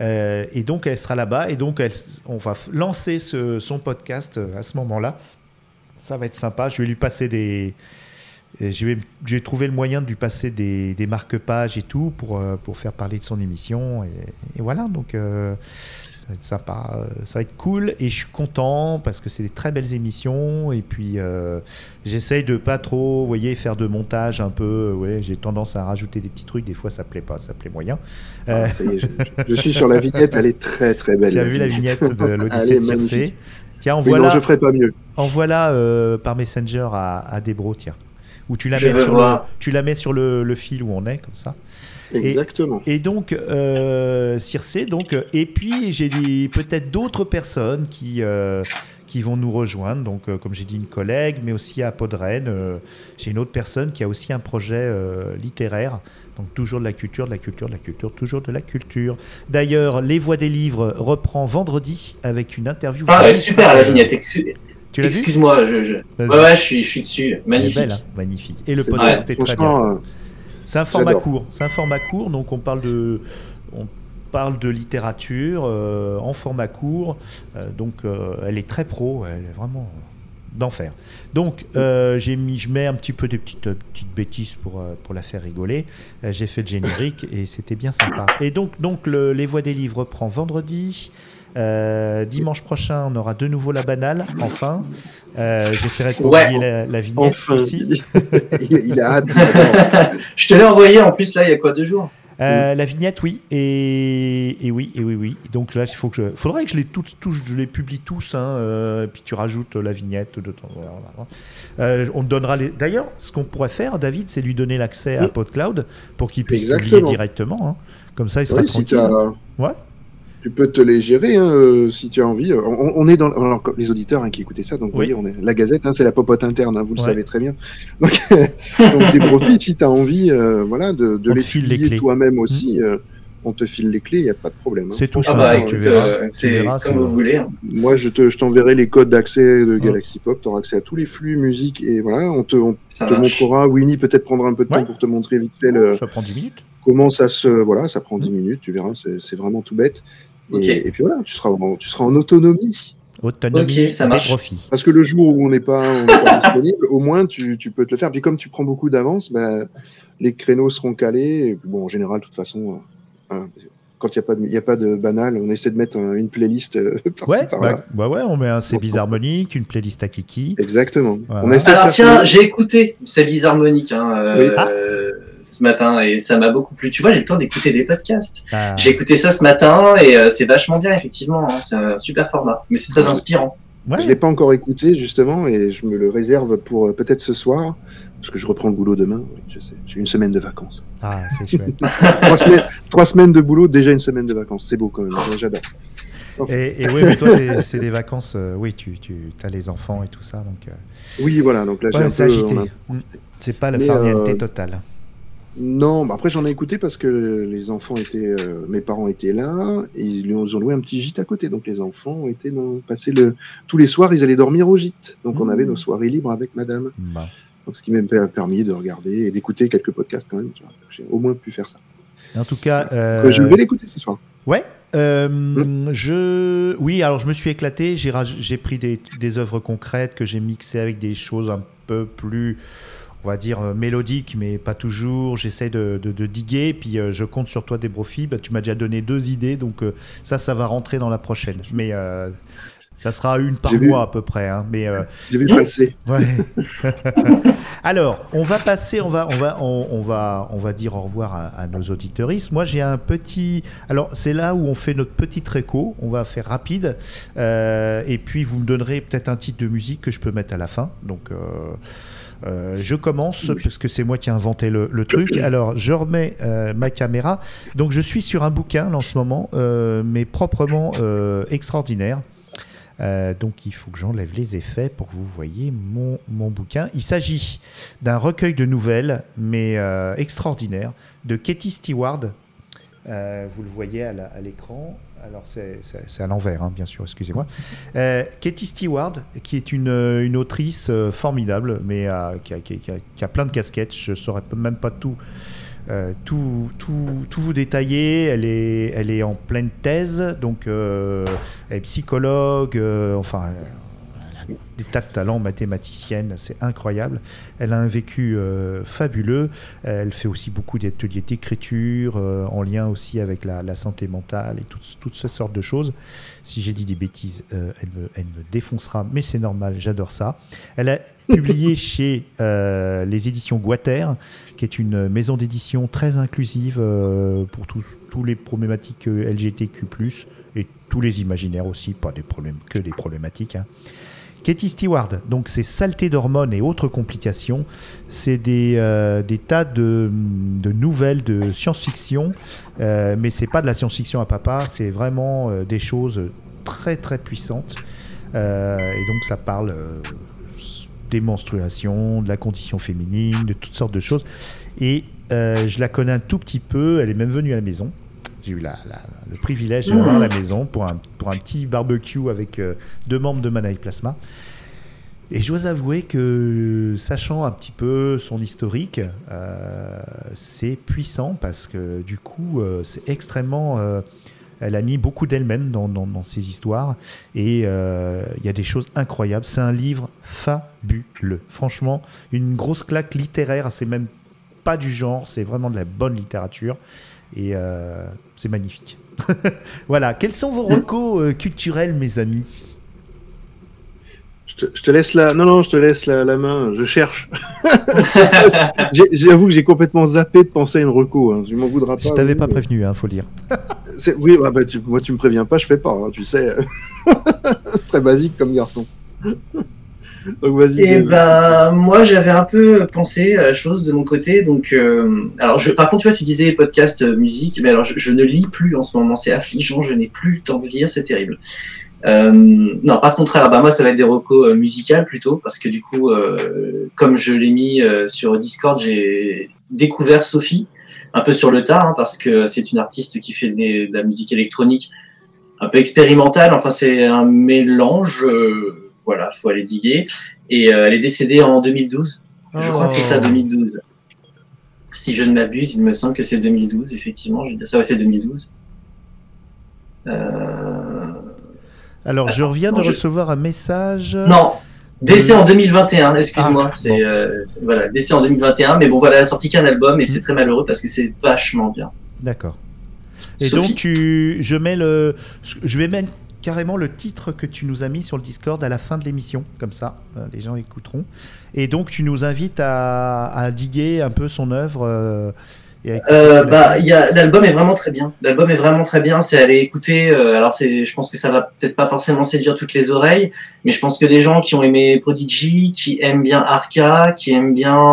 Euh, et donc, elle sera là-bas. Et donc, elle- on va lancer ce- son podcast euh, à ce moment-là. Ça va être sympa. Je vais lui passer des. et Je vais, je vais trouver le moyen de lui passer des, des marque-pages et tout pour, euh, pour faire parler de son émission. Et, et voilà, donc euh, ça va être sympa. euh, Ça va être cool. Et je suis content parce que c'est des très belles émissions. Et puis, euh, j'essaye de pas trop, vous voyez, faire de montage un peu. Ouais, J'ai tendance à rajouter des petits trucs. Des fois, ça plaît pas, ça plaît moyen. Euh, Ah, ça y est, je, je- je suis sur la vignette. Elle est très très belle. tu as vu la vignette de l'Odyssée de Circé Tiens, Oui, envoie-la non, je ferai pas mieux. envoie-la, euh, par Messenger à, à Debro, tiens. Ou tu la Je mets, sur le, tu la mets sur le, le fil où on est, comme ça. Exactement. Et donc, euh, Circé, donc, euh, et puis j'ai peut-être d'autres personnes qui, euh, qui vont nous rejoindre. Donc, euh, comme j'ai dit, une collègue, mais aussi à Podren, j'ai une autre personne qui a aussi un projet littéraire. Donc, toujours de la culture, de la culture, de la culture, toujours de la culture. D'ailleurs, Les Voix des Livres reprend vendredi avec une interview. Ah ouais, super la euh, vignette. Excu- Tu l'as vu Excuse-moi, je. Ouais, ouais, je suis, je suis dessus. Magnifique. belle, hein, magnifique. Et le podcast est très bien. Euh, C'est un format J'adore. court. C'est un format court, donc on parle de, on parle de littérature euh, en format court. Euh, donc euh, elle est très pro, elle est vraiment d'enfer. Donc euh, j'ai mis, je mets un petit peu des petites, euh, petites bêtises pour, euh, pour la faire rigoler. J'ai fait le générique et c'était bien sympa. Et donc, donc le- les voix des livres prend vendredi. Euh, dimanche prochain, on aura de nouveau la banale, enfin. Euh, J'essaierai de pas Ouais. la, la vignette enfin, aussi. il, il a hâte. je te l'ai envoyé en plus là, il y a quoi deux jours? Euh, La vignette, oui, et, et oui, et oui, oui. Donc là, il faut que je, faudrait que je les toutes, tous, je les publie tous, hein, euh, puis tu rajoutes la vignette de temps. voilà, voilà. Euh, on donnera les. D'ailleurs, ce qu'on pourrait faire, David, c'est lui donner l'accès à Oui. PodCloud pour qu'il puisse publier Exactement. directement. hein. Comme ça, il sera Oui, si tranquille. t'as- Ouais. Tu peux te les gérer hein, euh, si tu as envie. On, on est dans alors, les auditeurs hein, qui écoutaient ça, donc vous voyez, on est la Gazette, hein, c'est la popote interne, hein, vous le Ouais. savez très bien. Donc, donc des profits, si tu as envie, euh, voilà, de, les file les publier clés. Mmh. toi-même aussi. euh, on te file les clés, il n'y a pas de problème. hein. C'est tout Ah ça. bah tu verras. euh, c'est comme vous voulez. Moi, je te, je t'enverrai les codes d'accès de Ouais. Galaxy Pop. Tu auras accès à tous les flux musique et voilà, on te, on te montrera. Winnie peut-être prendra un peu de Ouais. temps pour te montrer vite fait le, Ça prend 10 minutes. comment ça se, voilà, ça prend 10 Mm. minutes. Tu verras, c'est vraiment tout bête. Et, puis voilà, tu seras, en, tu seras en autonomie. Autonomie Ok, ça marche. profits. Parce que le jour où on n'est pas, on n'est pas disponible, au moins tu, tu peux te le faire. Puis comme tu prends beaucoup d'avance, ben, les créneaux seront calés. Et puis bon, en général, de toute façon, euh, hein, quand il n'y a, pas de- il y a pas de banal, on essaie de mettre un- une playlist euh, par-ci, Ouais, par-là. bah, bah ouais, on met un C'est harmonique, une playlist à Kiki. Exactement. Voilà. On Alors tiens, j'ai écouté C'est bizarre Monique hein, euh, Oui. Ah. ce matin et ça m'a beaucoup plu. Tu vois, j'ai le temps d'écouter des podcasts. Ah, J'ai écouté ça ce matin et euh, c'est vachement bien effectivement. hein. C'est un super format, mais c'est très inspirant. Je ouais. l'ai pas encore écouté justement et je me le réserve pour euh, peut-être ce soir parce que je reprends le boulot demain. Oui, je sais, j'ai une semaine de vacances. Ah, c'est chouette. trois, semaines, trois semaines de boulot, déjà une semaine de vacances. C'est beau quand même. J'adore. Et, et oui, mais toi, c'est des vacances. euh, oui, tu, tu as les enfants et tout ça. Donc, euh, Oui, voilà. Donc là, j'ai ouais, peu. agité. a- Mm. C'est pas Mais, farniente euh, total. Non, bah après j'en ai écouté parce que les enfants étaient, euh, mes parents étaient là, et ils lui ont, ils ont loué un petit gîte à côté, donc les enfants ont été dans, passé le, tous les soirs ils allaient dormir au gîte, donc on Mmh. avait nos soirées libres avec Madame, Bon. Donc ce qui m'a per- permis de regarder et d'écouter quelques podcasts quand même, j'ai au moins pu faire ça. En tout cas, euh, Euh, je vais l'écouter ce soir. Ouais. euh, Mm. Je, oui, alors je me suis éclaté. J'ai raj- pris des, des œuvres concrètes que j'ai mixées avec des choses un peu plus, on va dire mélodiques, mais pas toujours. J'essaie de, de, de diguer. Puis euh, je compte sur toi, des profits. Bah, tu m'as déjà donné deux idées, donc ça, ça va rentrer dans la prochaine. Mais euh, ça sera une par vu. mois à peu près. hein. Mais euh, J'ai vu passer. Ouais. Alors, on va passer, on va, on va, on, on va, on va dire au revoir à, à nos auditeuristes. Moi, j'ai un petit. Alors, c'est là où on fait notre petite réco. On va faire rapide, Euh, et puis vous me donnerez peut-être un titre de musique que je peux mettre à la fin. Donc. euh, je commence parce que c'est moi qui ai inventé le, le truc. Alors, je remets euh, ma caméra. Donc, je suis sur un bouquin là, en ce moment, euh, mais proprement extraordinaire. Euh, donc il faut que j'enlève les effets pour que vous voyez mon, mon bouquin. Il s'agit d'un recueil de nouvelles, mais euh, extraordinaire, de Katie Stewart. Euh, vous le voyez à l'écran. Alors c'est- à l'envers, hein, bien sûr, excusez-moi. Katie Stewart, qui est une, une autrice formidable, mais qui a- qui a plein de casquettes. Je ne saurais même pas tout, euh, tout, tout, tout vous détailler. Elle est, elle est en pleine thèse, donc euh, elle est psychologue, euh, enfin, des tas de talents, mathématicienne, c'est incroyable. Elle a un vécu euh, fabuleux. Elle fait aussi beaucoup d'ateliers d'écriture, euh, en lien aussi avec la, la santé mentale et toutes, toutes ces sortes de choses. Si j'ai dit des bêtises, euh, elle, me, elle me défoncera, mais c'est normal, j'adore ça. Elle a publié chez les éditions Guater, qui est une maison d'édition très inclusive pour tous, les problématiques LGTQ+, et tous les imaginaires aussi, pas des problèmes, que des problématiques. hein. Katie Stewart, donc c'est saleté d'hormones et autres complications. C'est des, euh, tas de, nouvelles de science-fiction, euh, mais c'est pas de la science-fiction à papa, c'est vraiment euh, des choses très très puissantes. Euh, et donc ça parle des menstruations, de la condition féminine, de toutes sortes de choses. Et je la connais un tout petit peu, elle est même venue à la maison. J'ai eu la- la- le privilège de la la maison pour un, pour un petit barbecue avec euh, deux membres de Manaï Plasma. Et je dois avouer que, sachant un petit peu son historique, euh, c'est puissant parce que du coup, euh, c'est extrêmement. euh, elle a mis beaucoup d'elle-même dans, dans- dans ses histoires et il y a des choses incroyables. C'est un livre fabuleux. Franchement, une grosse claque littéraire. C'est même pas du genre, c'est vraiment de la bonne littérature et euh, c'est magnifique. voilà. Quels sont vos recos euh, culturels, mes amis? Je te, je te laisse la, non non, je te laisse la, la main. Je cherche. J'avoue que j'ai complètement zappé de penser à une reco. Hein. Tu m'en voudras pas. Je t'avais oui, pas mais- prévenu, hein, faut le dire. Oui, bah, bah, tu- moi tu me préviens pas, je fais pas, hein, tu sais. Très basique comme garçon. Donc vas-y. Et Dave. ben moi j'avais un peu pensé à la chose de mon côté donc euh, alors je par contre tu vois tu disais podcast euh, musique mais alors je, je ne lis plus en ce moment c'est affligeant je n'ai plus le temps de lire c'est terrible euh, non par contre alors, bah moi ça va être des recos euh, musicales plutôt parce que du coup euh, comme je l'ai mis euh, sur Discord j'ai découvert Sophie un peu sur le tard, hein, parce que c'est une artiste qui fait de la musique électronique un peu expérimentale. Enfin, c'est un mélange. euh, voilà, faut aller diguer. Et euh, elle est décédée en 2012. Je crois que c'est ça, Oh. 2012. Si je ne m'abuse, il me semble que c'est 2012, effectivement. Je vais dire ça, ouais, c'est 2012. Euh... Alors, je reviens de je- recevoir un message. Non, décès en 2021, excuse-moi. Ah, c'est bon. euh, voilà, décès en 2021. Mais bon, voilà, elle a sorti qu'un album et c'est très malheureux parce que c'est vachement bien. D'accord. Et Sophie. donc, tu, je mets le, je vais mettre carrément le titre que tu nous as mis sur le Discord à la fin de l'émission, comme ça, euh, les gens écouteront. Et donc, tu nous invites à, à diguer un peu son œuvre. euh, Euh, bah, l'album est vraiment très bien. L'album est vraiment très bien. C'est aller écouter. euh, alors c'est, je pense que ça va peut-être pas forcément séduire toutes les oreilles, mais je pense que des gens qui ont aimé Prodigy, qui aiment bien Arca, qui aiment bien,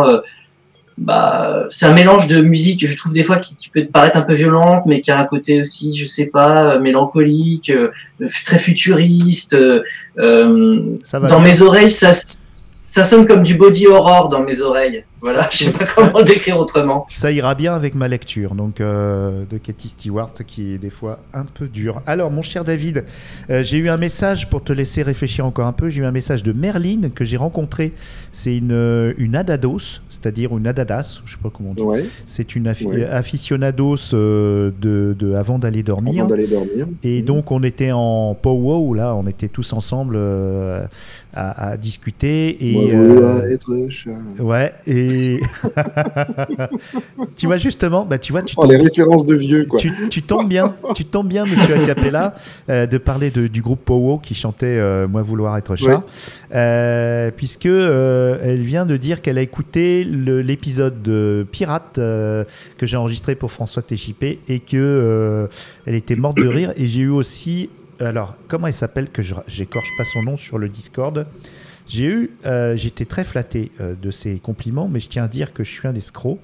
bah, c'est un mélange de musique. Je trouve des fois qui, qui peut paraître un peu violente, mais qui a un côté aussi, je sais pas, euh, mélancolique, euh, très futuriste. euh, euh, Ça va dans bien. mes oreilles, ça, ça sonne comme du body horror dans mes oreilles. Voilà, je sais pas comment le décrire autrement. Ça ira bien avec ma lecture donc euh, de Katie Stewart qui est des fois un peu dure. Alors mon cher David, euh, j'ai eu un message pour te laisser réfléchir encore un peu. J'ai eu un message de Merline que j'ai rencontrée. C'est une, euh, une adados, c'est-à-dire une adadas, je sais pas comment on dit. Ouais, C'est une Ouais. aficionados euh, de, de avant d'aller dormir. avant d'aller dormir. Et Mhm. donc on était en powwow là, on était tous ensemble euh, à, à discuter et Moi, euh, vouloir être chat. ouais et tu vois justement, bah tu vois tu Oh, tombes, les références de vieux, quoi. tu, tu tombes bien, tu tombes bien Monsieur Acapella euh, de parler de- du groupe powwow qui chantait euh, Moi vouloir être chat, Ouais. euh, puisque elle vient de dire qu'elle a écouté l'épisode de Pirate que j'ai enregistré pour François Téchipé et que elle était morte de rire. Et j'ai eu aussi, alors comment elle s'appelle que je j'écorche pas son nom sur le Discord. J'ai eu, euh, j'étais très flatté euh, de ces compliments, mais je tiens à dire que je suis un escroc.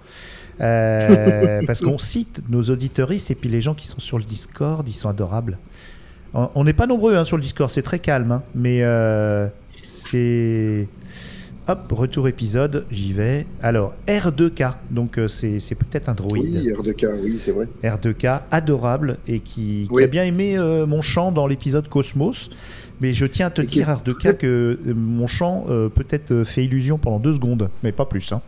Euh, parce qu'on cite nos auditeuristes et puis les gens qui sont sur le Discord, ils sont adorables. On on n'est pas nombreux hein, sur le Discord, c'est très calme, hein, mais euh, c'est. Hop, retour épisode, j'y vais. Alors, R2K, donc euh, c'est c'est peut-être un droïde. Oui, R2K, oui, c'est vrai. R2K, adorable, et qui, qui Oui. a bien aimé euh, mon chant dans l'épisode Cosmos. Mais je tiens à te Et dire, est R2K, très- que euh, mon chant euh, peut-être fait illusion pendant deux secondes, mais pas plus. hein.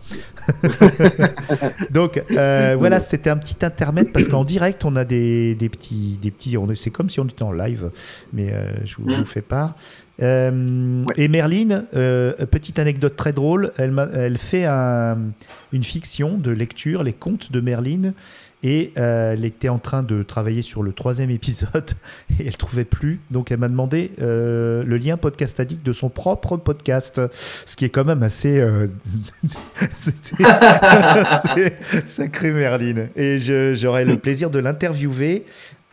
Donc voilà, c'était un petit intermède parce qu'en direct, on a des, des petits, des petits. on C'est comme si on était en live, mais je vous, vous fais part. Euh, Et Merline, euh, petite anecdote très drôle, elle, fait un- une fiction de lecture, les contes de Merline, et euh, elle était en train de travailler sur le troisième épisode et elle trouvait plus, donc elle m'a demandé le lien podcast addict de son propre podcast, ce qui est quand même assez sacré Merline. Et j'aurai le plaisir de l'interviewer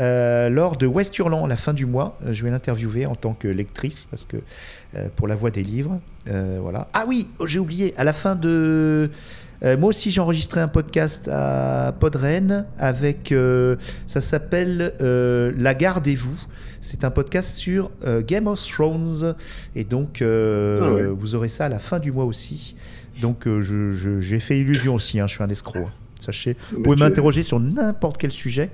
euh, lors de West Hurlant à la fin du mois. Euh, Je vais l'interviewer en tant que lectrice parce que euh, pour la voix des livres, euh, voilà. Ah oui, oh, j'ai oublié. À la fin de moi aussi, j'ai enregistré un podcast à Podren avec. ça s'appelle La Gardez-vous. C'est un podcast sur Game of Thrones. Et donc, Ah ouais. vous aurez ça à la fin du mois aussi. Donc, je- je- j'ai fait illusion aussi. hein, je suis un escroc. hein. Sachez, vous pouvez m'interroger sur n'importe quel sujet.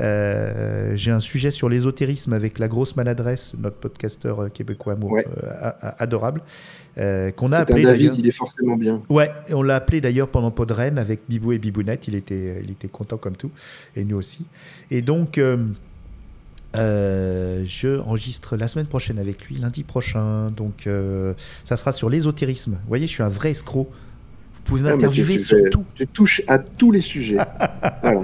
Euh, j'ai un sujet sur l'ésotérisme avec la grosse maladresse, notre podcasteur euh, québécois amour- Ouais. euh, adorable, euh, qu'on a appelé David, il est forcément bien. Ouais, on l'a appelé d'ailleurs pendant Podren avec Bibou et Bibounette. Il était, il était content comme tout, et nous aussi. Et donc, euh, je enregistre la semaine prochaine avec lui, lundi prochain. Donc, euh, ça sera sur l'ésotérisme. Vous voyez, je suis un vrai escroc. Vous pouvez m'interviewer tu- tu sur fais- tout. Tu touches à tous les sujets. voilà.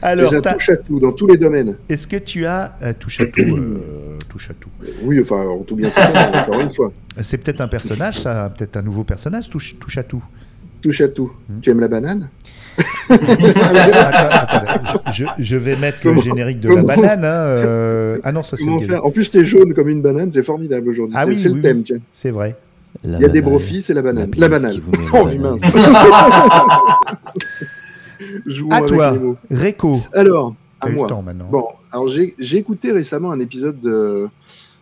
Alors, Déjà, t'as- touche à tout, dans tous les domaines. est-ce que tu as euh, touche à tout euh, Touche à tout? Oui, enfin, en tout bien encore une fois. C'est peut-être un personnage, ça, peut-être un nouveau personnage. Touche, touche à tout. Touche à tout. Hmm. Tu aimes la banane? Attends, je, vais mettre le générique de la banane. hein, euh, Ah non, ça c'est En plus, t'es jaune comme une banane, c'est formidable aujourd'hui. Ah oui, c'est oui, le thème, oui. tiens. C'est vrai. La Il y a des brofis, c'est la banane. la banane. Oh, banane. mince. Jouons À avec toi. Réco. Alors, à moi. temps maintenant. Bon, alors j'ai j'ai écouté récemment un épisode de,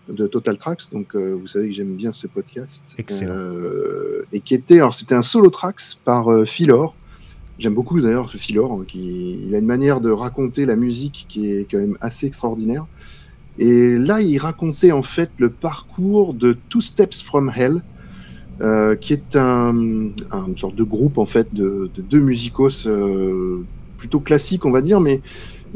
de Total Tracks, donc euh, vous savez que j'aime bien ce podcast. Excellent. Euh, et qui était, alors c'était un solo tracks par euh, Philor. J'aime beaucoup d'ailleurs ce Philor, hein, qui il a une manière de raconter la musique qui est quand même assez extraordinaire. Et là, il racontait en fait le parcours de Two Steps from Hell, euh, qui est un, un une sorte de groupe en fait de, de deux musicos euh, plutôt classiques, on va dire, mais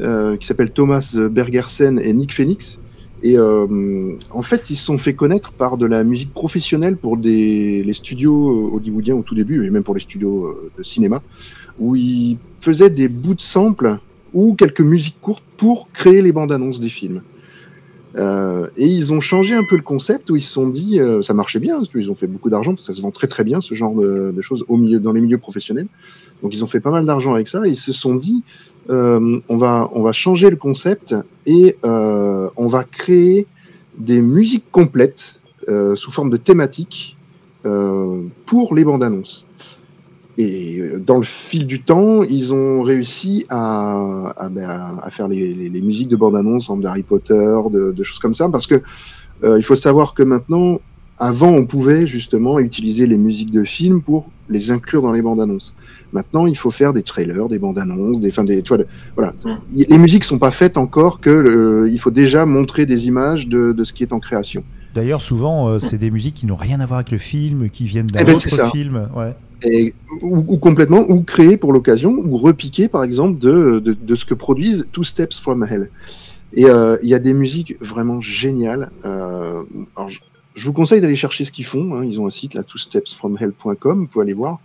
euh, qui s'appellent Thomas Bergersen et Nick Phoenix. Et en fait, ils se sont fait connaître par de la musique professionnelle pour des, les studios hollywoodiens au tout début, et même pour les studios de cinéma, où ils faisaient des bouts de samples ou quelques musiques courtes pour créer les bandes annonces des films. Euh, et ils ont changé un peu le concept où ils se sont dit, euh, ça marchait bien, parce qu'ils ont fait beaucoup d'argent, parce que ça se vend très très bien ce genre de, choses au milieu, dans les milieux professionnels. Donc ils ont fait pas mal d'argent avec ça. Et ils se sont dit, euh, on va on va changer le concept et euh, on va créer des musiques complètes euh, sous forme de thématiques euh, pour les bandes annonces. Et euh, dans le fil du temps, ils ont réussi à, à, ben, à faire les, les, les musiques de bande-annonce, d'Harry Potter, de, de, choses comme ça, parce que euh, il faut savoir que maintenant, avant, on pouvait justement utiliser les musiques de films pour les inclure dans les bandes-annonces. Maintenant, il faut faire des trailers, des bandes-annonces, des, enfin, des, tu vois, de- voilà. Les musiques sont pas faites encore que le- il faut déjà montrer des images de, de ce qui est en création. D'ailleurs, souvent, euh, c'est des musiques qui n'ont rien à voir avec le film, qui viennent d'un Eh ben, autre c'est ça. film. Ouais. Et, ou, ou complètement, ou créer pour l'occasion, ou repiquer par exemple de, de, de ce que produisent Two Steps from Hell. Et euh, il y a des musiques vraiment géniales. Euh, alors je, je vous conseille d'aller chercher ce qu'ils font. Hein. Ils ont un site, là, twostepsfromhell.com, vous pouvez aller voir.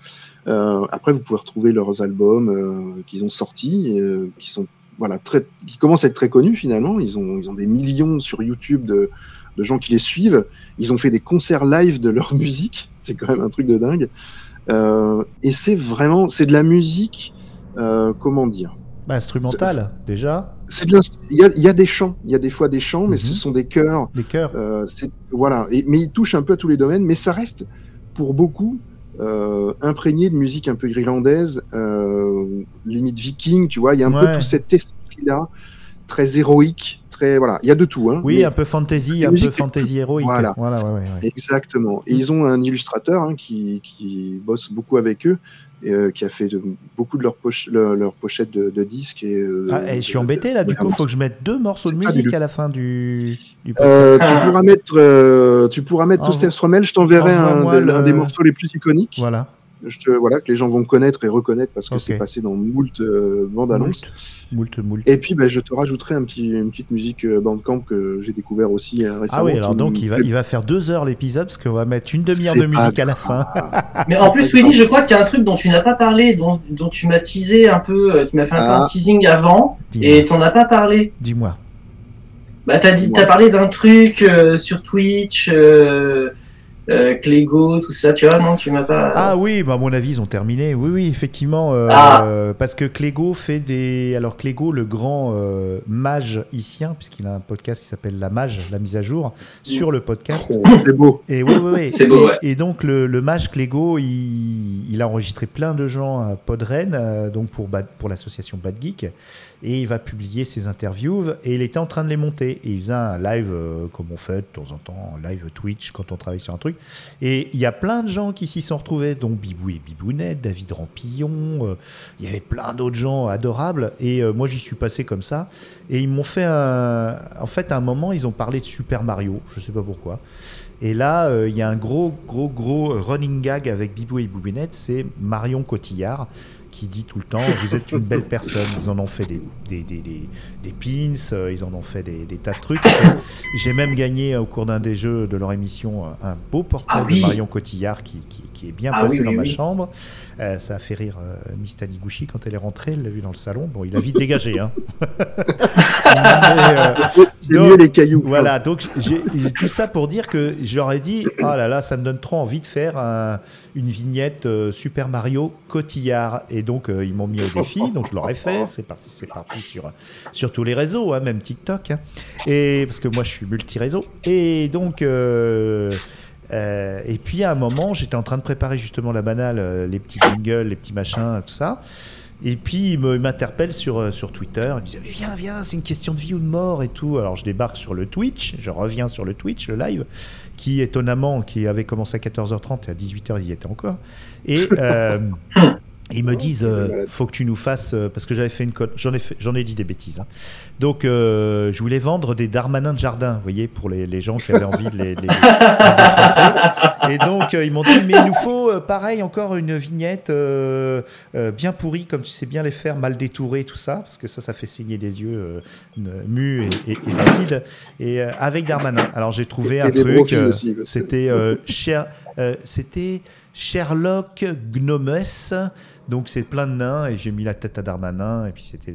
Euh, après, vous pouvez retrouver leurs albums euh, qu'ils ont sortis, euh, qui sont voilà très, qui commencent à être très connus finalement. Ils ont, ils ont des millions sur YouTube de, de gens qui les suivent. Ils ont fait des concerts live de leur musique. C'est quand même un truc de dingue. Euh, et c'est vraiment, c'est de la musique, euh, comment dire? Bah, instrumental, déjà. Il y a, il y a des chants, il y a des fois des chants, mais Mhm. ce sont des chœurs. Des chœurs. Euh, voilà, et, mais il touche un peu à tous les domaines, mais ça reste pour beaucoup euh, imprégné de musique un peu irlandaise, euh, limite viking, tu vois. Il y a un Ouais. peu tout cet esprit-là, très héroïque, très voilà. Il y a de tout, hein. Oui, un peu fantasy, un peu fantasy héroïque. Voilà. voilà ouais, ouais, ouais. Exactement. Et ils ont un illustrateur hein, qui, qui bosse beaucoup avec eux, et, euh, qui a fait de- beaucoup de leurs poche, leur, leurs pochettes de, de disques. Et, euh, Ah, et je suis embêté là, du coup, faut que je mette deux morceaux de musique à la fin du, du Euh, tu pourras mettre, tu pourras mettre Hell. Je t'enverrai un, des morceaux les plus iconiques. Voilà. Je te, voilà, que les gens vont connaître et reconnaître parce que c'est passé dans moult euh, bandes annonces. Moult, moult, moult. Et puis, ben, je te rajouterai un petit, une petite musique euh, Bandcamp que j'ai découvert aussi euh, récemment. Ah oui, alors donc il va, plaît il va faire deux heures l'épisode parce qu'on va mettre une demi-heure de musique à la fin. Mais en plus, Willy, je crois qu'il y a un truc dont tu n'as pas parlé, dont, dont tu m'as teasé un peu, euh, tu m'as fait un peu Ah. un teasing avant, et t'en as pas parlé. Dis-moi. Bah, t'as dit, t'as parlé d'un truc euh, sur Twitch, euh, euh, Clégo, tout ça, tu vois, non, tu m'as pas. Ah oui, bah à mon avis, ils ont terminé. Oui, oui, effectivement. euh, Ah. euh, parce que Clégo fait des. Alors, Clégo, le grand euh, mage icien, puisqu'il a un podcast qui s'appelle La Mage, la mise à jour, sur le podcast. Oh, c'est beau. Et oui, oui, oui. C'est beau, et, ouais. et donc, le, le mage Clégo, il, il a enregistré plein de gens à Podren, euh, donc pour, Bad- pour l'association Bad Geek. Et il va publier ses interviews. Et il était en train de les monter. Et il faisait un live, euh, comme on fait de temps en temps, un live Twitch quand on travaille sur un truc. Et il y a plein de gens qui s'y sont retrouvés, dont Bibou et Bibounette, David Rampillon. euh, il y avait plein d'autres gens adorables. Et euh, moi, j'y suis passé comme ça. Et ils m'ont fait un. En fait, à un moment, ils ont parlé de Super Mario. Je sais pas pourquoi. Et là, il y a un gros, gros, gros running gag avec Bibou et Bibounette. C'est Marion Cotillard qui dit tout le temps Vous êtes une belle personne. Ils en ont fait des, des, des, des, des pins, euh, ils en ont fait des, des tas de trucs. J'ai même gagné euh, au cours d'un des jeux de leur émission un beau portrait Ah oui. de Marion Cotillard qui, qui, qui est bien Ah placé oui, dans ma chambre. Euh, ça a fait rire euh, Miss Taniguchi quand elle est rentrée, elle l'a vu dans le salon. Bon, il a vite dégagé. Hein. Euh, C'est mieux les cailloux. voilà, donc j'ai j'ai tout ça pour dire que je leur ai dit Ah là là, ça me donne trop envie de faire un- une vignette Super Mario Cotillard. Et donc, ils m'ont mis au défi, donc je leur ai fait. C'est parti, c'est parti sur, sur tous les réseaux, hein, même TikTok. hein. Et, parce que moi, je suis multi-réseau. Et donc. euh, euh, et puis à un moment, j'étais en train de préparer justement la banale, euh, les petits jingles, les petits machins, tout ça. Et puis il m'interpelle sur, euh, sur Twitter. Il me disait Viens, viens, c'est une question de vie ou de mort et tout. Alors je débarque sur le Twitch, je reviens sur le Twitch, le live, qui étonnamment, qui avait commencé à 14h30 et à 18h, il y était encore. Et, Ils me disent, euh, faut que tu nous fasses, euh, parce que j'avais fait une cote, j'en ai, fait- j'en ai dit des bêtises. hein. Donc, euh, je voulais vendre des darmanins de jardin, vous voyez, pour les, les gens qui avaient envie de les, les-. Et donc, ils m'ont dit, mais il nous faut, pareil, encore une vignette bien pourrie, comme tu sais bien les faire, mal détourée, tout ça, parce que ça, ça fait saigner des yeux, Mu et, et, et David, et avec Darmanin. Alors, j'ai trouvé Et un truc, c'était Cher- c'était Sherlock Gnomes. Donc c'est plein de nains et j'ai mis la tête à Darmanin et puis c'était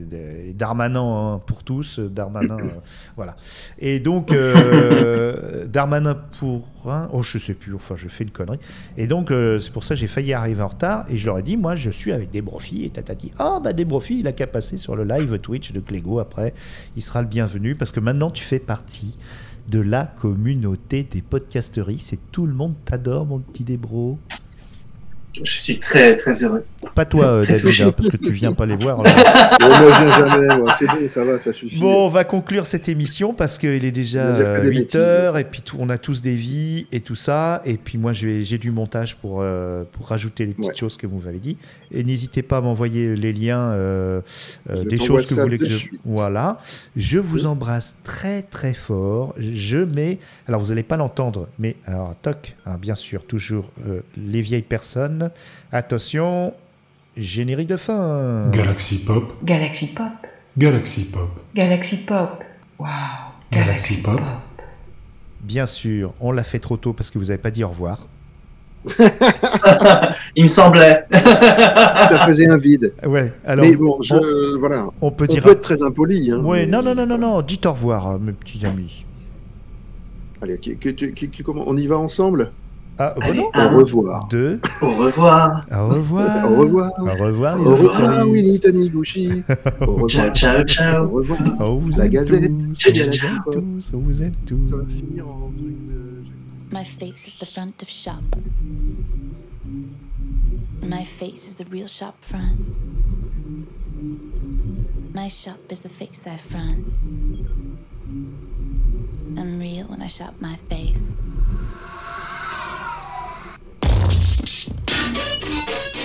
Darmanin hein, pour tous, euh, Darmanin euh, voilà. Et donc euh, Darmanin pour un, oh je sais plus, enfin je fais une connerie. Et donc euh, c'est pour ça que j'ai failli arriver en retard et je leur ai dit moi je suis avec des brofis et tatati. Ah bah des brofis, il a qu'à passer sur le live Twitch de Clégo après, il sera le bienvenu parce que maintenant tu fais partie de la communauté des podcasteries. C'est tout le monde t'adore, mon petit Débro. Je suis très très heureux. Pas toi, euh, Très David, hein, parce que tu viens pas les voir. alors. Bon, moi, je viens jamais, moi. C'est bon, ça va, ça suffit. Bon, on va conclure cette émission parce qu'il est déjà On va dire que des 8 bêtises. heures et puis tout- on a tous des vies et tout ça. Et puis moi, je vais- j'ai du montage pour, euh, pour rajouter les petites Ouais. choses que vous m'avez dit. Et n'hésitez pas à m'envoyer les liens euh, euh, des choses que vous voulez que je. suite. Voilà. Je vous embrasse très très fort. Je mets. Alors vous n'allez pas l'entendre, mais alors toc, hein, bien sûr, toujours euh, les vieilles personnes. Attention, générique de fin. Galaxy Pop, Galaxy Pop. Galaxy Pop, Galaxy Pop. Waouh. Galaxy Pop. Bien sûr, on l'a fait trop tôt parce que vous n'avez pas dit au revoir. Il me semblait. Ça faisait un vide. Ouais, alors. Mais bon, je, on, voilà. on peut On dire. peut être très impoli. Hein, Ouais, non, non, non, non, non, dites au revoir, mes petits amis. Allez, qui- qui- qui- qui- comment on y va ensemble? Ah, Allez, un, Au revoir. Deux. Au revoir. Au revoir. Au revoir. Au revoir, Au revoir. Winnie Taniguchi. Au revoir. Ciao, ciao, Au ciao. revoir. On vous La Gazette. Ciao, ciao, ciao. tous, on vous aime tous. Ça va finir en truc de... My face is the front of shop. My face is the real shop front. My shop is the face I front. I'm real when I shop my face. Thank you.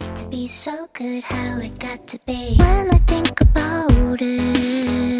got to be so good, how it got to be. When I think about it.